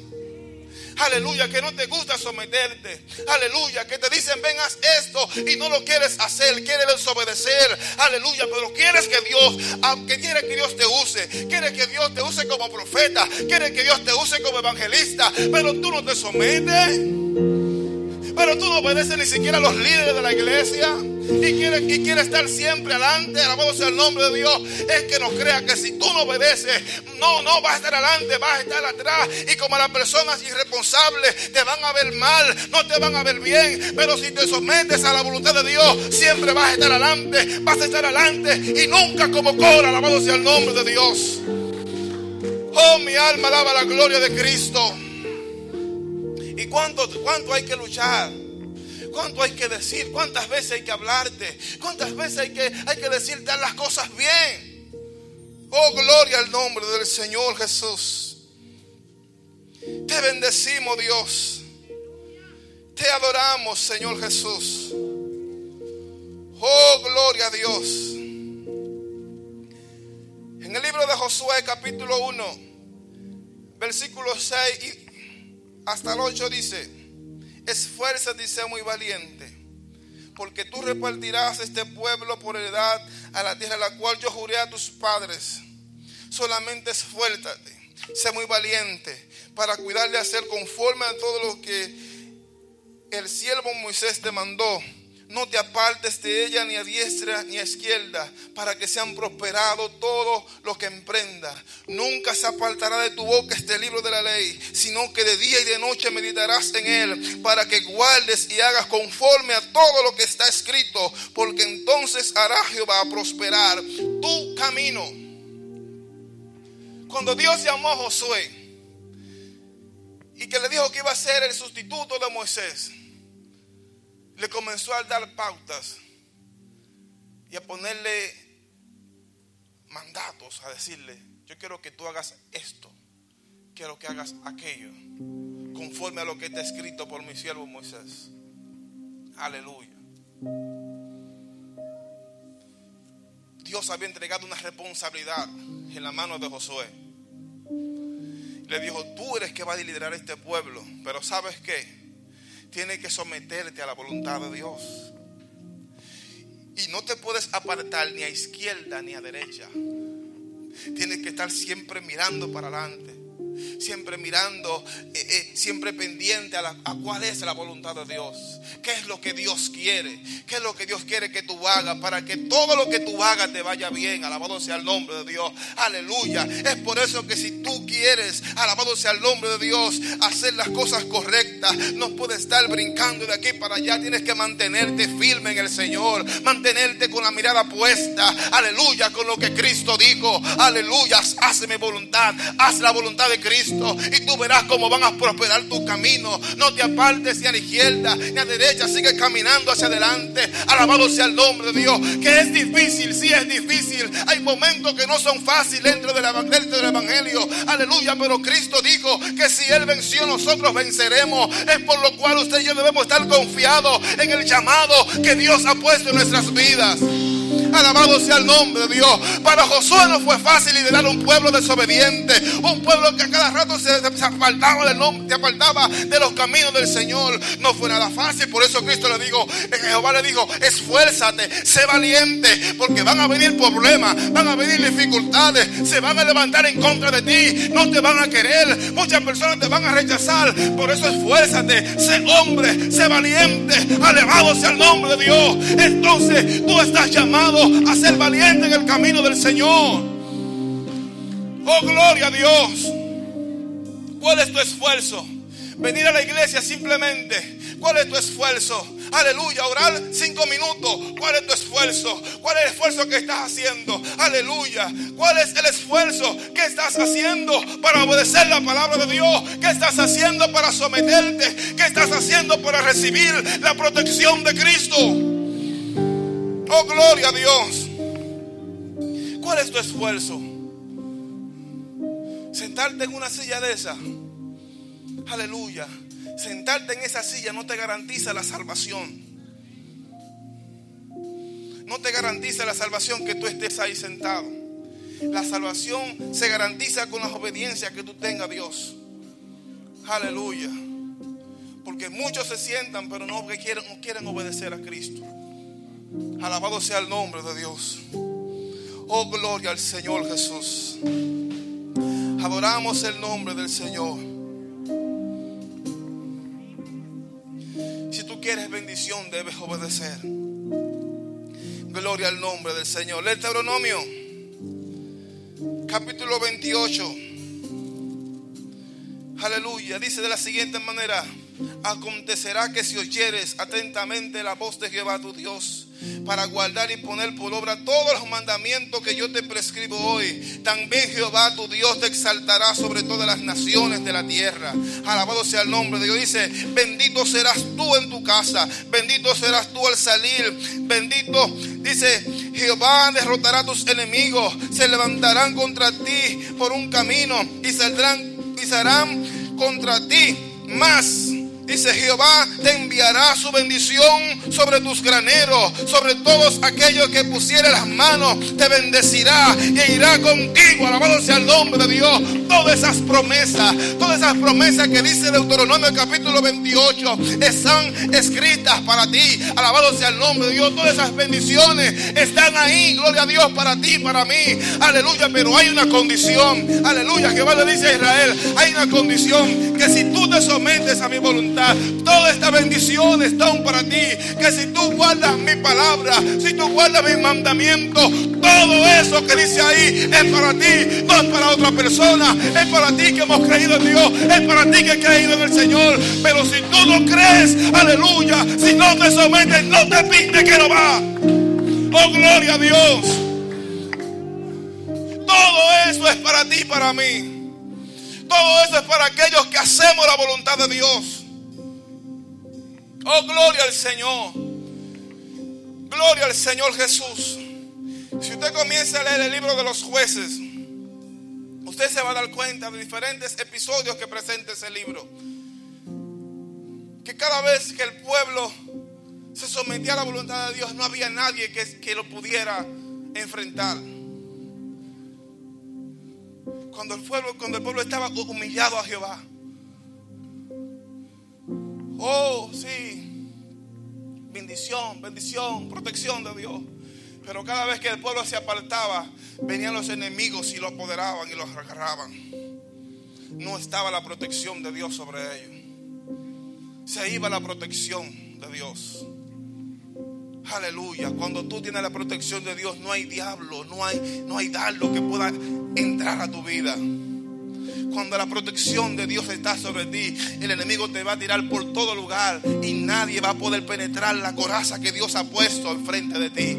Aleluya, que no te gusta someterte. Aleluya, que te dicen ven haz esto y no lo quieres hacer, quieres desobedecer. Aleluya, pero quieres que Dios, aunque quiere que Dios te use, quiere que Dios te use como profeta, quiere que Dios te use como evangelista, pero tú no te sometes. Pero tú no obedeces ni siquiera a los líderes de la iglesia y quiere, y quiere estar siempre adelante, alabado sea el nombre de Dios, es que no crea que si tú no obedeces, no, no vas a estar adelante, vas a estar atrás. Y como las personas irresponsables te van a ver mal, no te van a ver bien, pero si te sometes a la voluntad de Dios, siempre vas a estar adelante, vas a estar adelante y nunca como cobra, alabado sea el nombre de Dios. Oh, mi alma alaba la gloria de Cristo. ¿Y cuánto, cuánto hay que luchar? ¿Cuánto hay que decir? ¿Cuántas veces hay que hablarte? ¿Cuántas veces hay que, hay que decirte las cosas bien? Oh, gloria al nombre del Señor Jesús. Te bendecimos, Dios. Te adoramos, Señor Jesús. Oh, gloria a Dios. En el libro de Josué, capítulo 1, versículo 6 hasta el 8 dice esfuérzate y sea muy valiente, porque tú repartirás este pueblo por heredad a la tierra a la cual yo juré a tus padres. Solamente esfuérzate, sé muy valiente para cuidarle a hacer conforme a todo lo que el siervo Moisés te mandó no te apartes de ella ni a diestra ni a izquierda, para que sean prosperados todo lo que emprenda. Nunca se apartará de tu boca este libro de la ley, sino que de día y de noche meditarás en él, para que guardes y hagas conforme a todo lo que está escrito, porque entonces hará Jehová a prosperar tu camino. Cuando Dios llamó a Josué y que le dijo que iba a ser el sustituto de Moisés, le comenzó a dar pautas y a ponerle mandatos, a decirle, yo quiero que tú hagas esto, quiero que hagas aquello, conforme a lo que está escrito por mi siervo Moisés. Aleluya. Dios había entregado una responsabilidad en la mano de Josué. Le dijo, tú eres que va a liderar este pueblo, pero ¿sabes qué? Tienes que someterte a la voluntad de Dios. Y no te puedes apartar ni a izquierda ni a derecha. Tienes que estar siempre mirando para adelante siempre mirando, eh, eh, siempre pendiente a, cuál es la voluntad de Dios. ¿Qué es lo que Dios quiere? ¿Qué es lo que Dios quiere que tú hagas para que todo lo que tú hagas te vaya bien? Alabado sea el nombre de Dios. Aleluya. Es por eso que si tú quieres, alabado sea el nombre de Dios, hacer las cosas correctas, no puedes estar brincando de aquí para allá. Tienes que mantenerte firme en el Señor, mantenerte con la mirada puesta. Aleluya, con lo que Cristo dijo. Aleluya, haz mi voluntad, haz la voluntad de Cristo y tú verás cómo van a prosperar tu camino. No te apartes ni a la izquierda ni a la derecha, sigue caminando hacia adelante. Alabado sea el nombre de Dios. Que es difícil, sí es difícil. Hay momentos que no son fáciles dentro del Evangelio. Aleluya, pero Cristo dijo que si Él venció, nosotros venceremos. Es por lo cual usted y yo debemos estar confiados en el llamado que Dios ha puesto en nuestras vidas. Alabado sea el nombre de Dios. Para Josué no fue fácil liderar un pueblo desobediente, un pueblo que a cada rato se, apartaba del nombre, se apartaba de los caminos del Señor. No fue nada fácil, por eso Cristo le dijo, Jehová le dijo, esfuérzate, sé valiente, porque van a venir problemas, van a venir dificultades, se van a levantar en contra de ti, no te van a querer, muchas personas te van a rechazar, por eso esfuérzate, sé hombre, sé valiente, alabado sea el nombre de Dios. Entonces tú estás llamado a ser valiente en el camino del Señor. Oh, gloria a Dios. ¿Cuál es tu esfuerzo? Venir a la iglesia simplemente. ¿Cuál es tu esfuerzo? Aleluya, orar cinco minutos. ¿Cuál es tu esfuerzo? ¿Cuál es el esfuerzo que estás haciendo? Aleluya. ¿Cuál es el esfuerzo que estás haciendo para obedecer la palabra de Dios? ¿Qué estás haciendo para someterte? ¿Qué estás haciendo para recibir la protección de Cristo? Oh, gloria a Dios. ¿Cuál es tu esfuerzo? Sentarte en una silla de esa. Aleluya. Sentarte en esa silla no te garantiza la salvación. No te garantiza la salvación que tú estés ahí sentado. La salvación se garantiza con la obediencia que tú tengas a Dios. Aleluya. Porque muchos se sientan, pero no quieren, no quieren obedecer a Cristo. Alabado sea el nombre de Dios. Oh, gloria al Señor Jesús. Adoramos el nombre del Señor. Si tú quieres bendición, debes obedecer. Gloria al nombre del Señor. El Deuteronomio, capítulo 28. Aleluya. Dice de la siguiente manera: Acontecerá que si oyeres atentamente la voz de Jehová tu Dios para guardar y poner por obra todos los mandamientos que yo te prescribo hoy. También Jehová tu Dios te exaltará sobre todas las naciones de la tierra. Alabado sea el nombre de Dios. Dice, bendito serás tú en tu casa, bendito serás tú al salir, bendito, dice, Jehová derrotará a tus enemigos, se levantarán contra ti por un camino y saldrán y serán contra ti más Dice Jehová te enviará su bendición sobre tus graneros, sobre todos aquellos que pusieren las manos, te bendecirá y irá contigo. Alabado sea el nombre de Dios. Todas esas promesas, todas esas promesas que dice Deuteronomio capítulo 28 están escritas para ti. Alabado sea el nombre de Dios. Todas esas bendiciones están ahí. Gloria a Dios para ti, para mí. Aleluya. Pero hay una condición. Aleluya. Jehová le dice a Israel, hay una condición que si tú te sometes a mi voluntad, Todas estas bendiciones están para ti. Que si tú guardas mi palabra, si tú guardas mis mandamientos, todo eso que dice ahí es para ti, no es para otra persona. Es para ti que hemos creído en Dios, es para ti que he creído en el Señor. Pero si tú no crees, aleluya, si no te sometes, no te pinte que no va. Oh, gloria a Dios. Todo eso es para ti, para mí. Todo eso es para aquellos que hacemos la voluntad de Dios. Oh, gloria al Señor. Gloria al Señor Jesús. Si usted comienza a leer el libro de los jueces, usted se va a dar cuenta de diferentes episodios que presenta ese libro. Que cada vez que el pueblo se sometía a la voluntad de Dios, no había nadie que, que lo pudiera enfrentar. Cuando el pueblo, cuando el pueblo estaba humillado a Jehová. Oh, sí. Bendición, bendición, protección de Dios. Pero cada vez que el pueblo se apartaba, venían los enemigos y lo apoderaban y lo agarraban. No estaba la protección de Dios sobre ellos. Se iba la protección de Dios. Aleluya. Cuando tú tienes la protección de Dios, no hay diablo, no hay, no hay que pueda entrar a tu vida. Cuando la protección de Dios está sobre ti, el enemigo te va a tirar por todo lugar y nadie va a poder penetrar la coraza que Dios ha puesto enfrente de ti.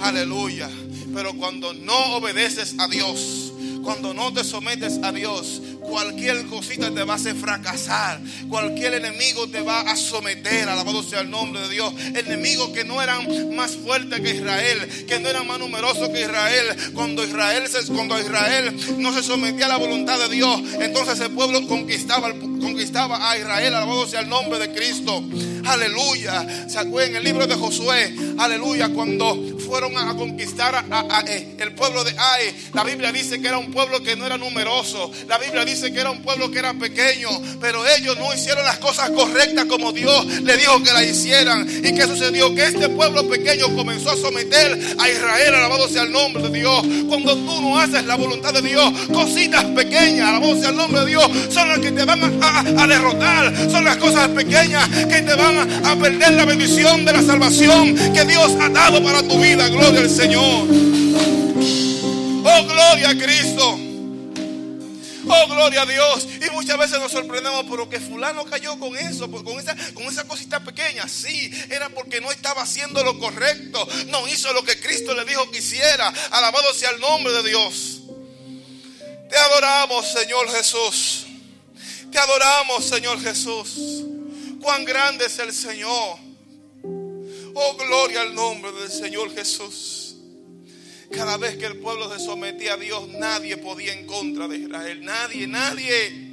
Aleluya. Pero cuando no obedeces a Dios, cuando no te sometes a Dios, cualquier cosita te va a hacer fracasar. Cualquier enemigo te va a someter. Alabado sea el nombre de Dios. Enemigos que no eran más fuertes que Israel, que no eran más numerosos que Israel. Cuando Israel, se, cuando Israel no se sometía a la voluntad de Dios, entonces el pueblo conquistaba, conquistaba a Israel. Alabado sea el nombre de Cristo. Aleluya. ¿Se en el libro de Josué? Aleluya. Cuando fueron a conquistar a, eh, el pueblo de Ai, la Biblia dice que era un pueblo que no era numeroso. La Biblia dice que era un pueblo que era pequeño. Pero ellos no hicieron las cosas correctas como Dios le dijo que las hicieran. ¿Y qué sucedió? Que este pueblo pequeño comenzó a someter a Israel. Alabado sea el nombre de Dios. Cuando tú no haces la voluntad de Dios, cositas pequeñas, alabado sea el nombre de Dios, son las que te van a, derrotar. Son las cosas pequeñas que te van a, perder la bendición de la salvación que Dios ha dado para tu vida. Gloria al Señor. Oh, gloria a Cristo. Oh, gloria a Dios. Y muchas veces nos sorprendemos porque fulano cayó con eso, con esa, con esa cosita pequeña. Sí, era porque no estaba haciendo lo correcto. No hizo lo que Cristo le dijo que hiciera. Alabado sea el nombre de Dios. Te adoramos, Señor Jesús. Te adoramos, Señor Jesús. Cuán grande es el Señor. Oh, gloria al nombre del Señor Jesús. Cada vez que el pueblo se sometía a Dios, nadie podía en contra de Israel. Nadie, nadie.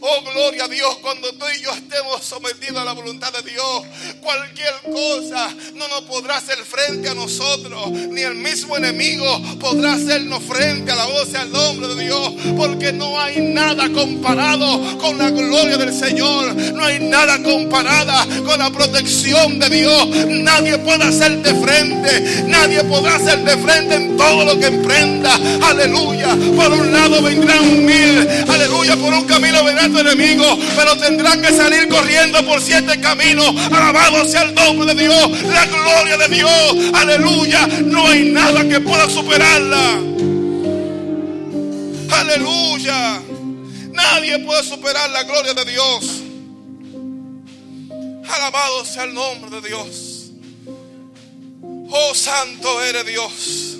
Oh, gloria a Dios, cuando tú y yo estemos sometidos a la voluntad de Dios, cualquier cosa no nos podrá hacer frente a nosotros, ni el mismo enemigo podrá hacernos frente a la voz y al nombre de Dios, porque no hay nada comparado con la gloria del Señor, no hay nada comparada con la protección de Dios. Nadie puede hacerte frente, nadie podrá hacerte frente en todo lo que emprenda. Aleluya, por un lado vendrán mil, aleluya, por un camino vendrán enemigo, pero tendrá que salir corriendo por siete caminos. Alabado sea el nombre de Dios, la gloria de Dios. Aleluya, no hay nada que pueda superarla. Aleluya, nadie puede superar la gloria de Dios. Alabado sea el nombre de Dios. Oh santo eres Dios.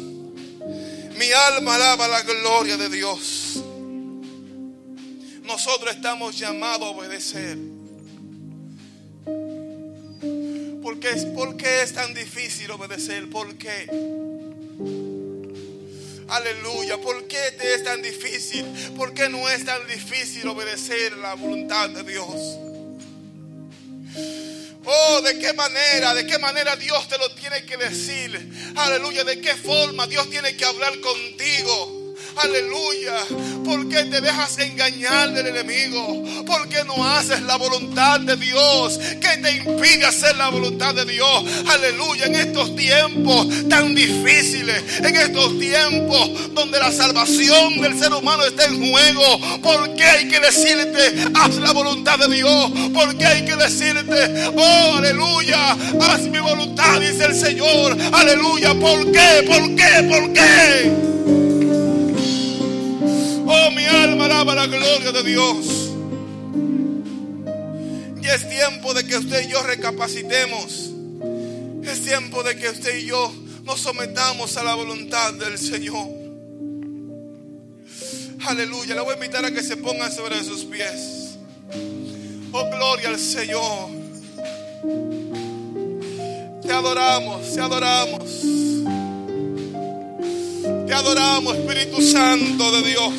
Mi alma alaba la gloria de Dios nosotros estamos llamados a obedecer. ¿Por qué, ¿Por qué es tan difícil obedecer? ¿Por qué? Aleluya. ¿Por qué te es tan difícil? ¿Por qué no es tan difícil obedecer la voluntad de Dios? Oh, ¿de qué manera? ¿De qué manera Dios te lo tiene que decir? Aleluya. ¿De qué forma Dios tiene que hablar contigo? Aleluya. ¿Por qué te dejas engañar del enemigo? ¿Por qué no haces la voluntad de Dios? ¿Qué te impide hacer la voluntad de Dios? Aleluya. En estos tiempos tan difíciles, en estos tiempos donde la salvación del ser humano está en juego, ¿por qué hay que decirte, haz la voluntad de Dios? ¿Por qué hay que decirte, oh, aleluya, haz mi voluntad, dice el Señor? Aleluya. ¿Por qué? ¿Por qué? ¿Por qué? Oh, mi alma alaba la gloria de Dios. Y es tiempo de que usted y yo recapacitemos. Es tiempo de que usted y yo nos sometamos a la voluntad del Señor. Aleluya. Le voy a invitar a que se pongan sobre sus pies. Oh, gloria al Señor. Te adoramos, te adoramos. Te adoramos, Espíritu Santo de Dios.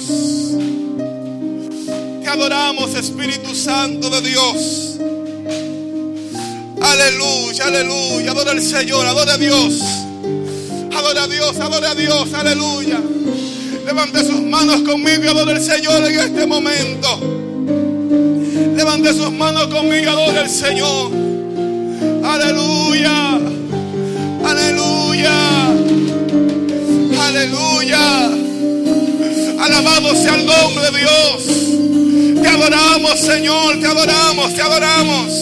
Te adoramos, Espíritu Santo de Dios. Aleluya, aleluya. Adora al Señor, adora a Dios. Adora a Dios, adora a Dios, aleluya. Levante sus manos conmigo y adora al Señor en este momento. Levante sus manos conmigo y adora al Señor. Aleluya. Aleluya. Aleluya. Alabado sea el nombre de Dios. Te adoramos, Señor. Te adoramos, te adoramos.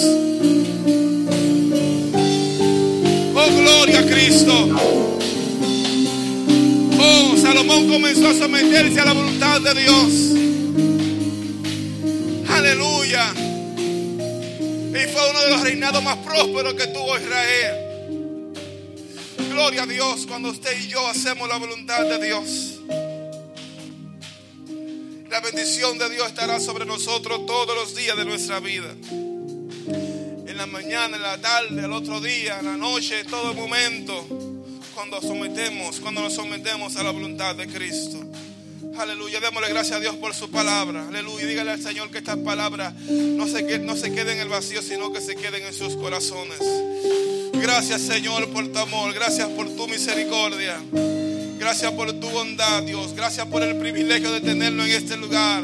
Oh, gloria a Cristo. Oh, Salomón comenzó a someterse a la voluntad de Dios. Aleluya. Y fue uno de los reinados más prósperos que tuvo Israel. Gloria a Dios cuando usted y yo hacemos la voluntad de Dios. La bendición de Dios estará sobre nosotros todos los días de nuestra vida. En la mañana, en la tarde, al otro día, en la noche, en todo momento. Cuando sometemos, cuando nos sometemos a la voluntad de Cristo. Aleluya, démosle gracias a Dios por su palabra. Aleluya, dígale al Señor que estas palabras no se, no se queden en el vacío, sino que se queden en sus corazones. Gracias Señor por tu amor, gracias por tu misericordia. Gracias por tu bondad, Dios. Gracias por el privilegio de tenerlo en este lugar.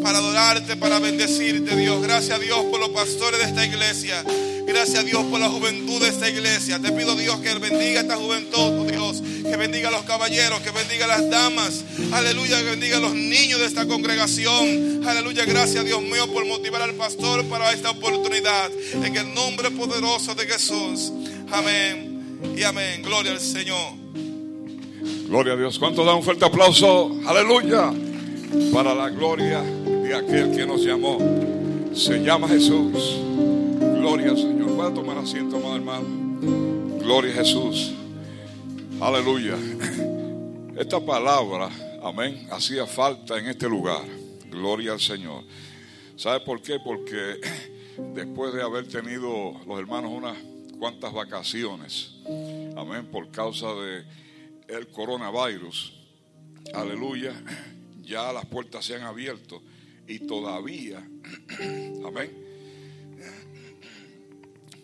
Para adorarte, para bendecirte, Dios. Gracias, Dios, por los pastores de esta iglesia. Gracias, Dios, por la juventud de esta iglesia. Te pido, Dios, que bendiga esta juventud, Dios. Que bendiga a los caballeros, que bendiga a las damas. Aleluya, que bendiga a los niños de esta congregación. Aleluya, gracias, Dios mío, por motivar al pastor para esta oportunidad. En el nombre poderoso de Jesús. Amén y amén. Gloria al Señor. Gloria a Dios. ¿Cuánto da un fuerte aplauso? Aleluya. Para la gloria de aquel que nos llamó. Se llama Jesús. Gloria al Señor. A tomar asiento, amado hermano. Gloria a Jesús. Aleluya. Esta palabra, amén, hacía falta en este lugar. Gloria al Señor. ¿Sabe por qué? Porque después de haber tenido los hermanos unas cuantas vacaciones, amén, por causa de coronavirus, aleluya, ya las puertas se han abierto y todavía, amén,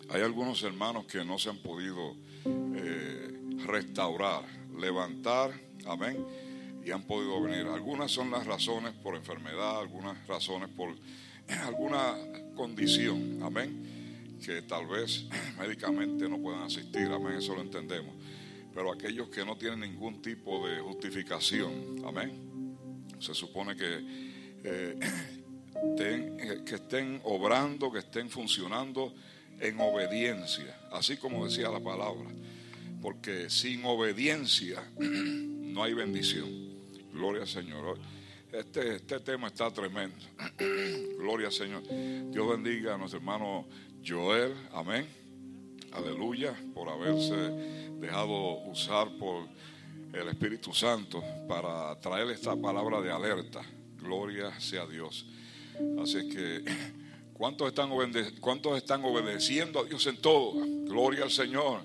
hay algunos hermanos que no se han podido eh, restaurar, levantar, amén, y han podido venir. Algunas son las razones por enfermedad, algunas razones por alguna condición, amén, que tal vez médicamente no puedan asistir, amén, eso lo entendemos. Pero aquellos que no tienen ningún tipo de justificación, amén, se supone que, eh, eh, que estén obrando, que estén funcionando en obediencia, así como decía la palabra, porque sin obediencia no hay bendición. Gloria al Señor. Este, este tema está tremendo. Gloria al Señor. Dios bendiga a nuestro hermano Joel. Amén. Aleluya. Por haberse dejado usar por el Espíritu Santo para traer esta palabra de alerta. Gloria sea Dios. Así que, ¿cuántos están, ¿cuántos están obedeciendo a Dios en todo? Gloria al Señor.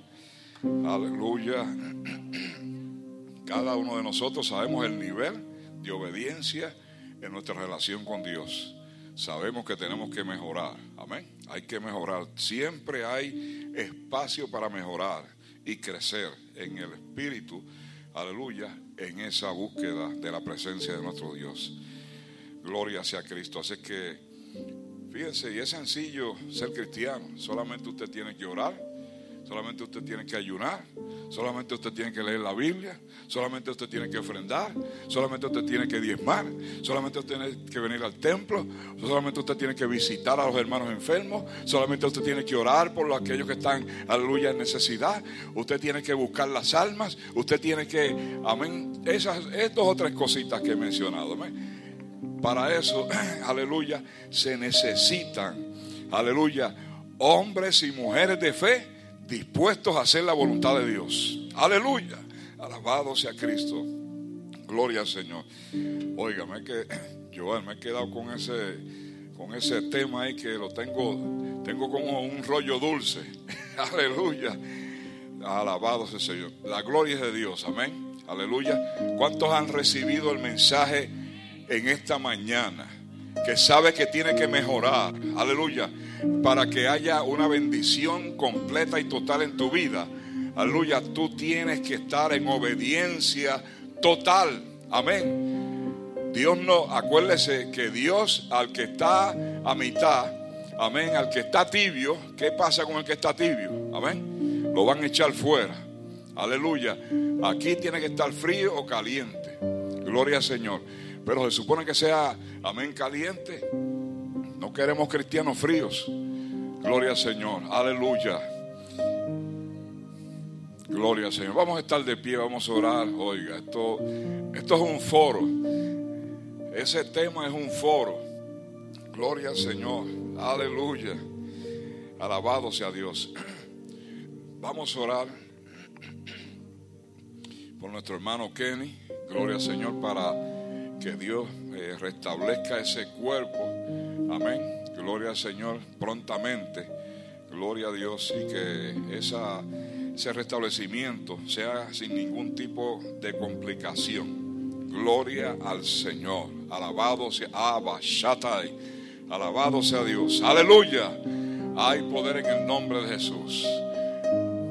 Aleluya. Cada uno de nosotros sabemos el nivel de obediencia en nuestra relación con Dios. Sabemos que tenemos que mejorar. Amén. Hay que mejorar. Siempre hay espacio para mejorar y crecer en el espíritu. Aleluya. En esa búsqueda de la presencia de nuestro Dios. Gloria sea Cristo. Así que, fíjense, y es sencillo ser cristiano. Solamente usted tiene que orar. Solamente usted tiene que ayunar. Solamente usted tiene que leer la Biblia. Solamente usted tiene que ofrendar. Solamente usted tiene que diezmar. Solamente usted tiene que venir al templo. Solamente usted tiene que visitar a los hermanos enfermos. Solamente usted tiene que orar por los- aquellos que están, aleluya, en necesidad. Usted tiene que buscar las almas. Usted tiene que, amén, esas, estas dos o tres cositas que he mencionado. amén. Para eso, aleluya, se necesitan, aleluya, hombres y mujeres de fe dispuestos a hacer la voluntad de Dios. Aleluya. Alabado sea Cristo. Gloria al Señor. Óigame que yo me he quedado con ese con ese tema ahí que lo tengo tengo como un rollo dulce. Aleluya. Alabado sea el Señor. La gloria es de Dios. Amén. Aleluya. ¿Cuántos han recibido el mensaje en esta mañana? Que sabe que tiene que mejorar. Aleluya. Para que haya una bendición completa y total en tu vida. Aleluya. Tú tienes que estar en obediencia total. Amén. Dios no, acuérdese que Dios al que está a mitad, amén, al que está tibio, ¿qué pasa con el que está tibio? Amén. Lo van a echar fuera. Aleluya. Aquí tiene que estar frío o caliente. Gloria al Señor. Pero se supone que sea, amén, caliente. No queremos cristianos fríos. Gloria al Señor. Aleluya. Gloria al Señor. Vamos a estar de pie, vamos a orar. Oiga, esto, esto es un foro. Ese tema es un foro. Gloria al Señor. Aleluya. Alabado sea Dios. Vamos a orar por nuestro hermano Kenny. Gloria al Señor para que Dios eh, restablezca ese cuerpo. Amén. Gloria al Señor prontamente. Gloria a Dios y que esa, ese restablecimiento sea sin ningún tipo de complicación. Gloria al Señor. Alabado sea Abba Shatai. Alabado sea Dios. Aleluya. Hay poder en el nombre de Jesús.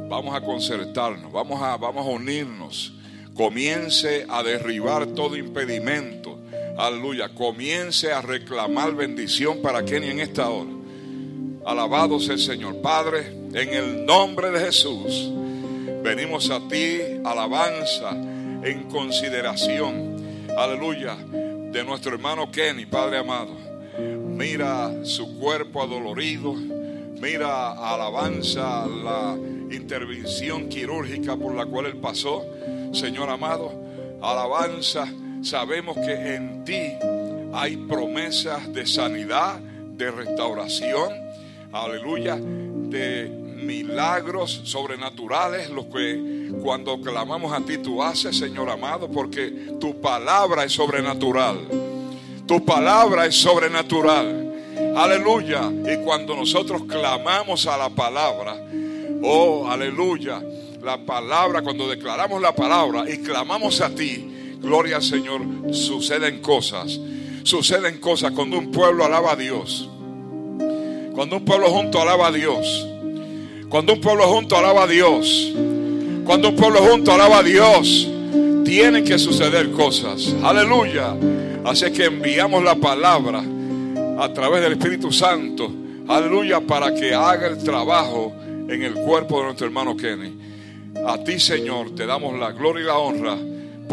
Vamos a concertarnos, vamos a, vamos a unirnos. Comience a derribar todo impedimento. Aleluya. Comience a reclamar bendición para Kenny en esta hora. Alabado sea el Señor. Padre, en el nombre de Jesús, venimos a ti, alabanza, en consideración, aleluya, de nuestro hermano Kenny, Padre amado. Mira su cuerpo adolorido, mira alabanza la intervención quirúrgica por la cual él pasó, Señor amado. Alabanza, sabemos que en ti hay promesas de sanidad, de restauración aleluya, de milagros sobrenaturales, los que cuando clamamos a ti tú haces, Señor amado, porque tu palabra es sobrenatural. Tu palabra es sobrenatural. Aleluya. Y cuando nosotros clamamos a la palabra, oh, aleluya, la palabra, cuando declaramos la palabra y clamamos a ti, gloria al Señor, suceden cosas. Suceden cosas cuando un pueblo alaba a Dios. Cuando un pueblo junto alaba a Dios. Cuando un pueblo junto alaba a Dios. Cuando un pueblo junto alaba a Dios. Tienen que suceder cosas. Aleluya. Así que enviamos la palabra a través del Espíritu Santo. Aleluya. Para que haga el trabajo en el cuerpo de nuestro hermano Kenny. A ti, Señor, te damos la gloria y la honra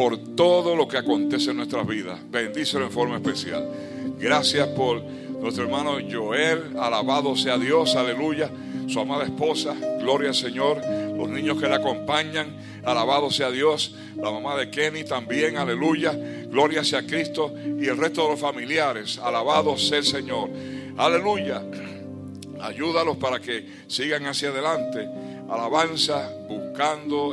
por todo lo que acontece en nuestras vidas. Bendícelo en forma especial. Gracias por nuestro hermano Joel, alabado sea Dios, aleluya. Su amada esposa, gloria al Señor. Los niños que la acompañan, alabado sea Dios. La mamá de Kenny también, aleluya. Gloria sea Cristo. Y el resto de los familiares, alabado sea el Señor. Aleluya. Ayúdalos para que sigan hacia adelante. Alabanza,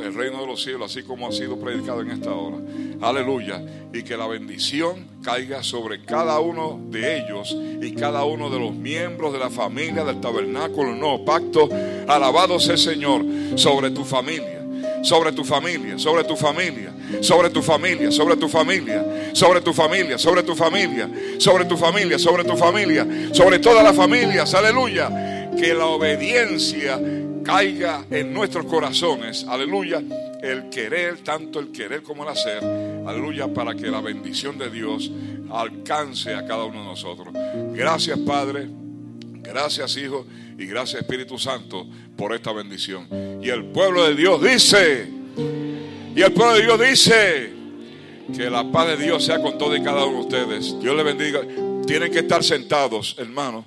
el reino de los cielos, así como ha sido predicado en esta hora. Aleluya. Y que la bendición caiga sobre cada uno de ellos y cada uno de los miembros de la familia del tabernáculo, el nuevo pacto. Alabado sea el Señor sobre tu familia sobre tu familia, sobre tu familia, sobre tu familia, sobre tu familia, sobre tu familia, sobre tu familia, sobre tu familia, sobre tu familia, sobre todas las familias, aleluya. Que la obediencia caiga en nuestros corazones, aleluya, el querer, tanto el querer como el hacer, aleluya, para que la bendición de Dios alcance a cada uno de nosotros. Gracias Padre, gracias Hijo y gracias Espíritu Santo por esta bendición. Y el pueblo de Dios dice, y el pueblo de Dios dice, que la paz de Dios sea con todos y cada uno de ustedes. Dios les bendiga. Tienen que estar sentados, hermanos.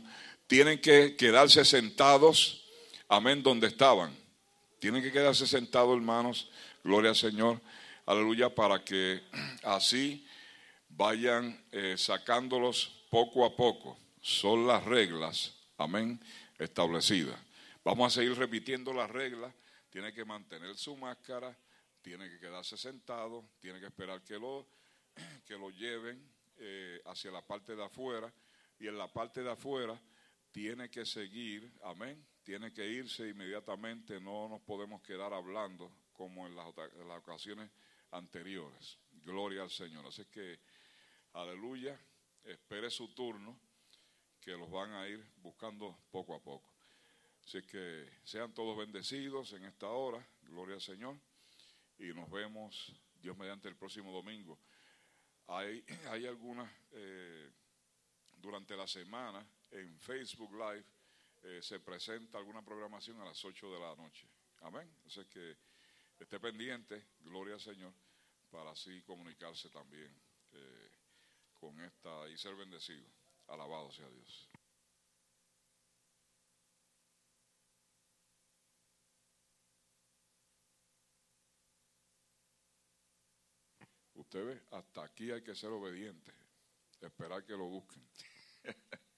Tienen que quedarse sentados amén, donde estaban. Tienen que quedarse sentados, hermanos, gloria al Señor, aleluya, para que así vayan eh, sacándolos poco a poco. Son las reglas, amén, establecidas. Vamos a seguir repitiendo las reglas. Tiene que mantener su máscara, tiene que quedarse sentado, tiene que esperar que lo, que lo lleven eh, hacia la parte de afuera y en la parte de afuera tiene que seguir, amén, tiene que irse inmediatamente, no nos podemos quedar hablando como en las, ocasiones anteriores. Gloria al Señor. Así que, aleluya, espere su turno, que los van a ir buscando poco a poco. Así que sean todos bendecidos en esta hora, gloria al Señor, y nos vemos, Dios mediante, el próximo domingo. Hay, hay algunas, eh, durante la semana, en Facebook Live, eh, se presenta alguna programación a las 8 de la noche. Amén. Entonces que esté pendiente, gloria al Señor, para así comunicarse también eh, con esta y ser bendecido. Alabado sea Dios. Usted ve, hasta aquí hay que ser obediente, esperar que lo busquen.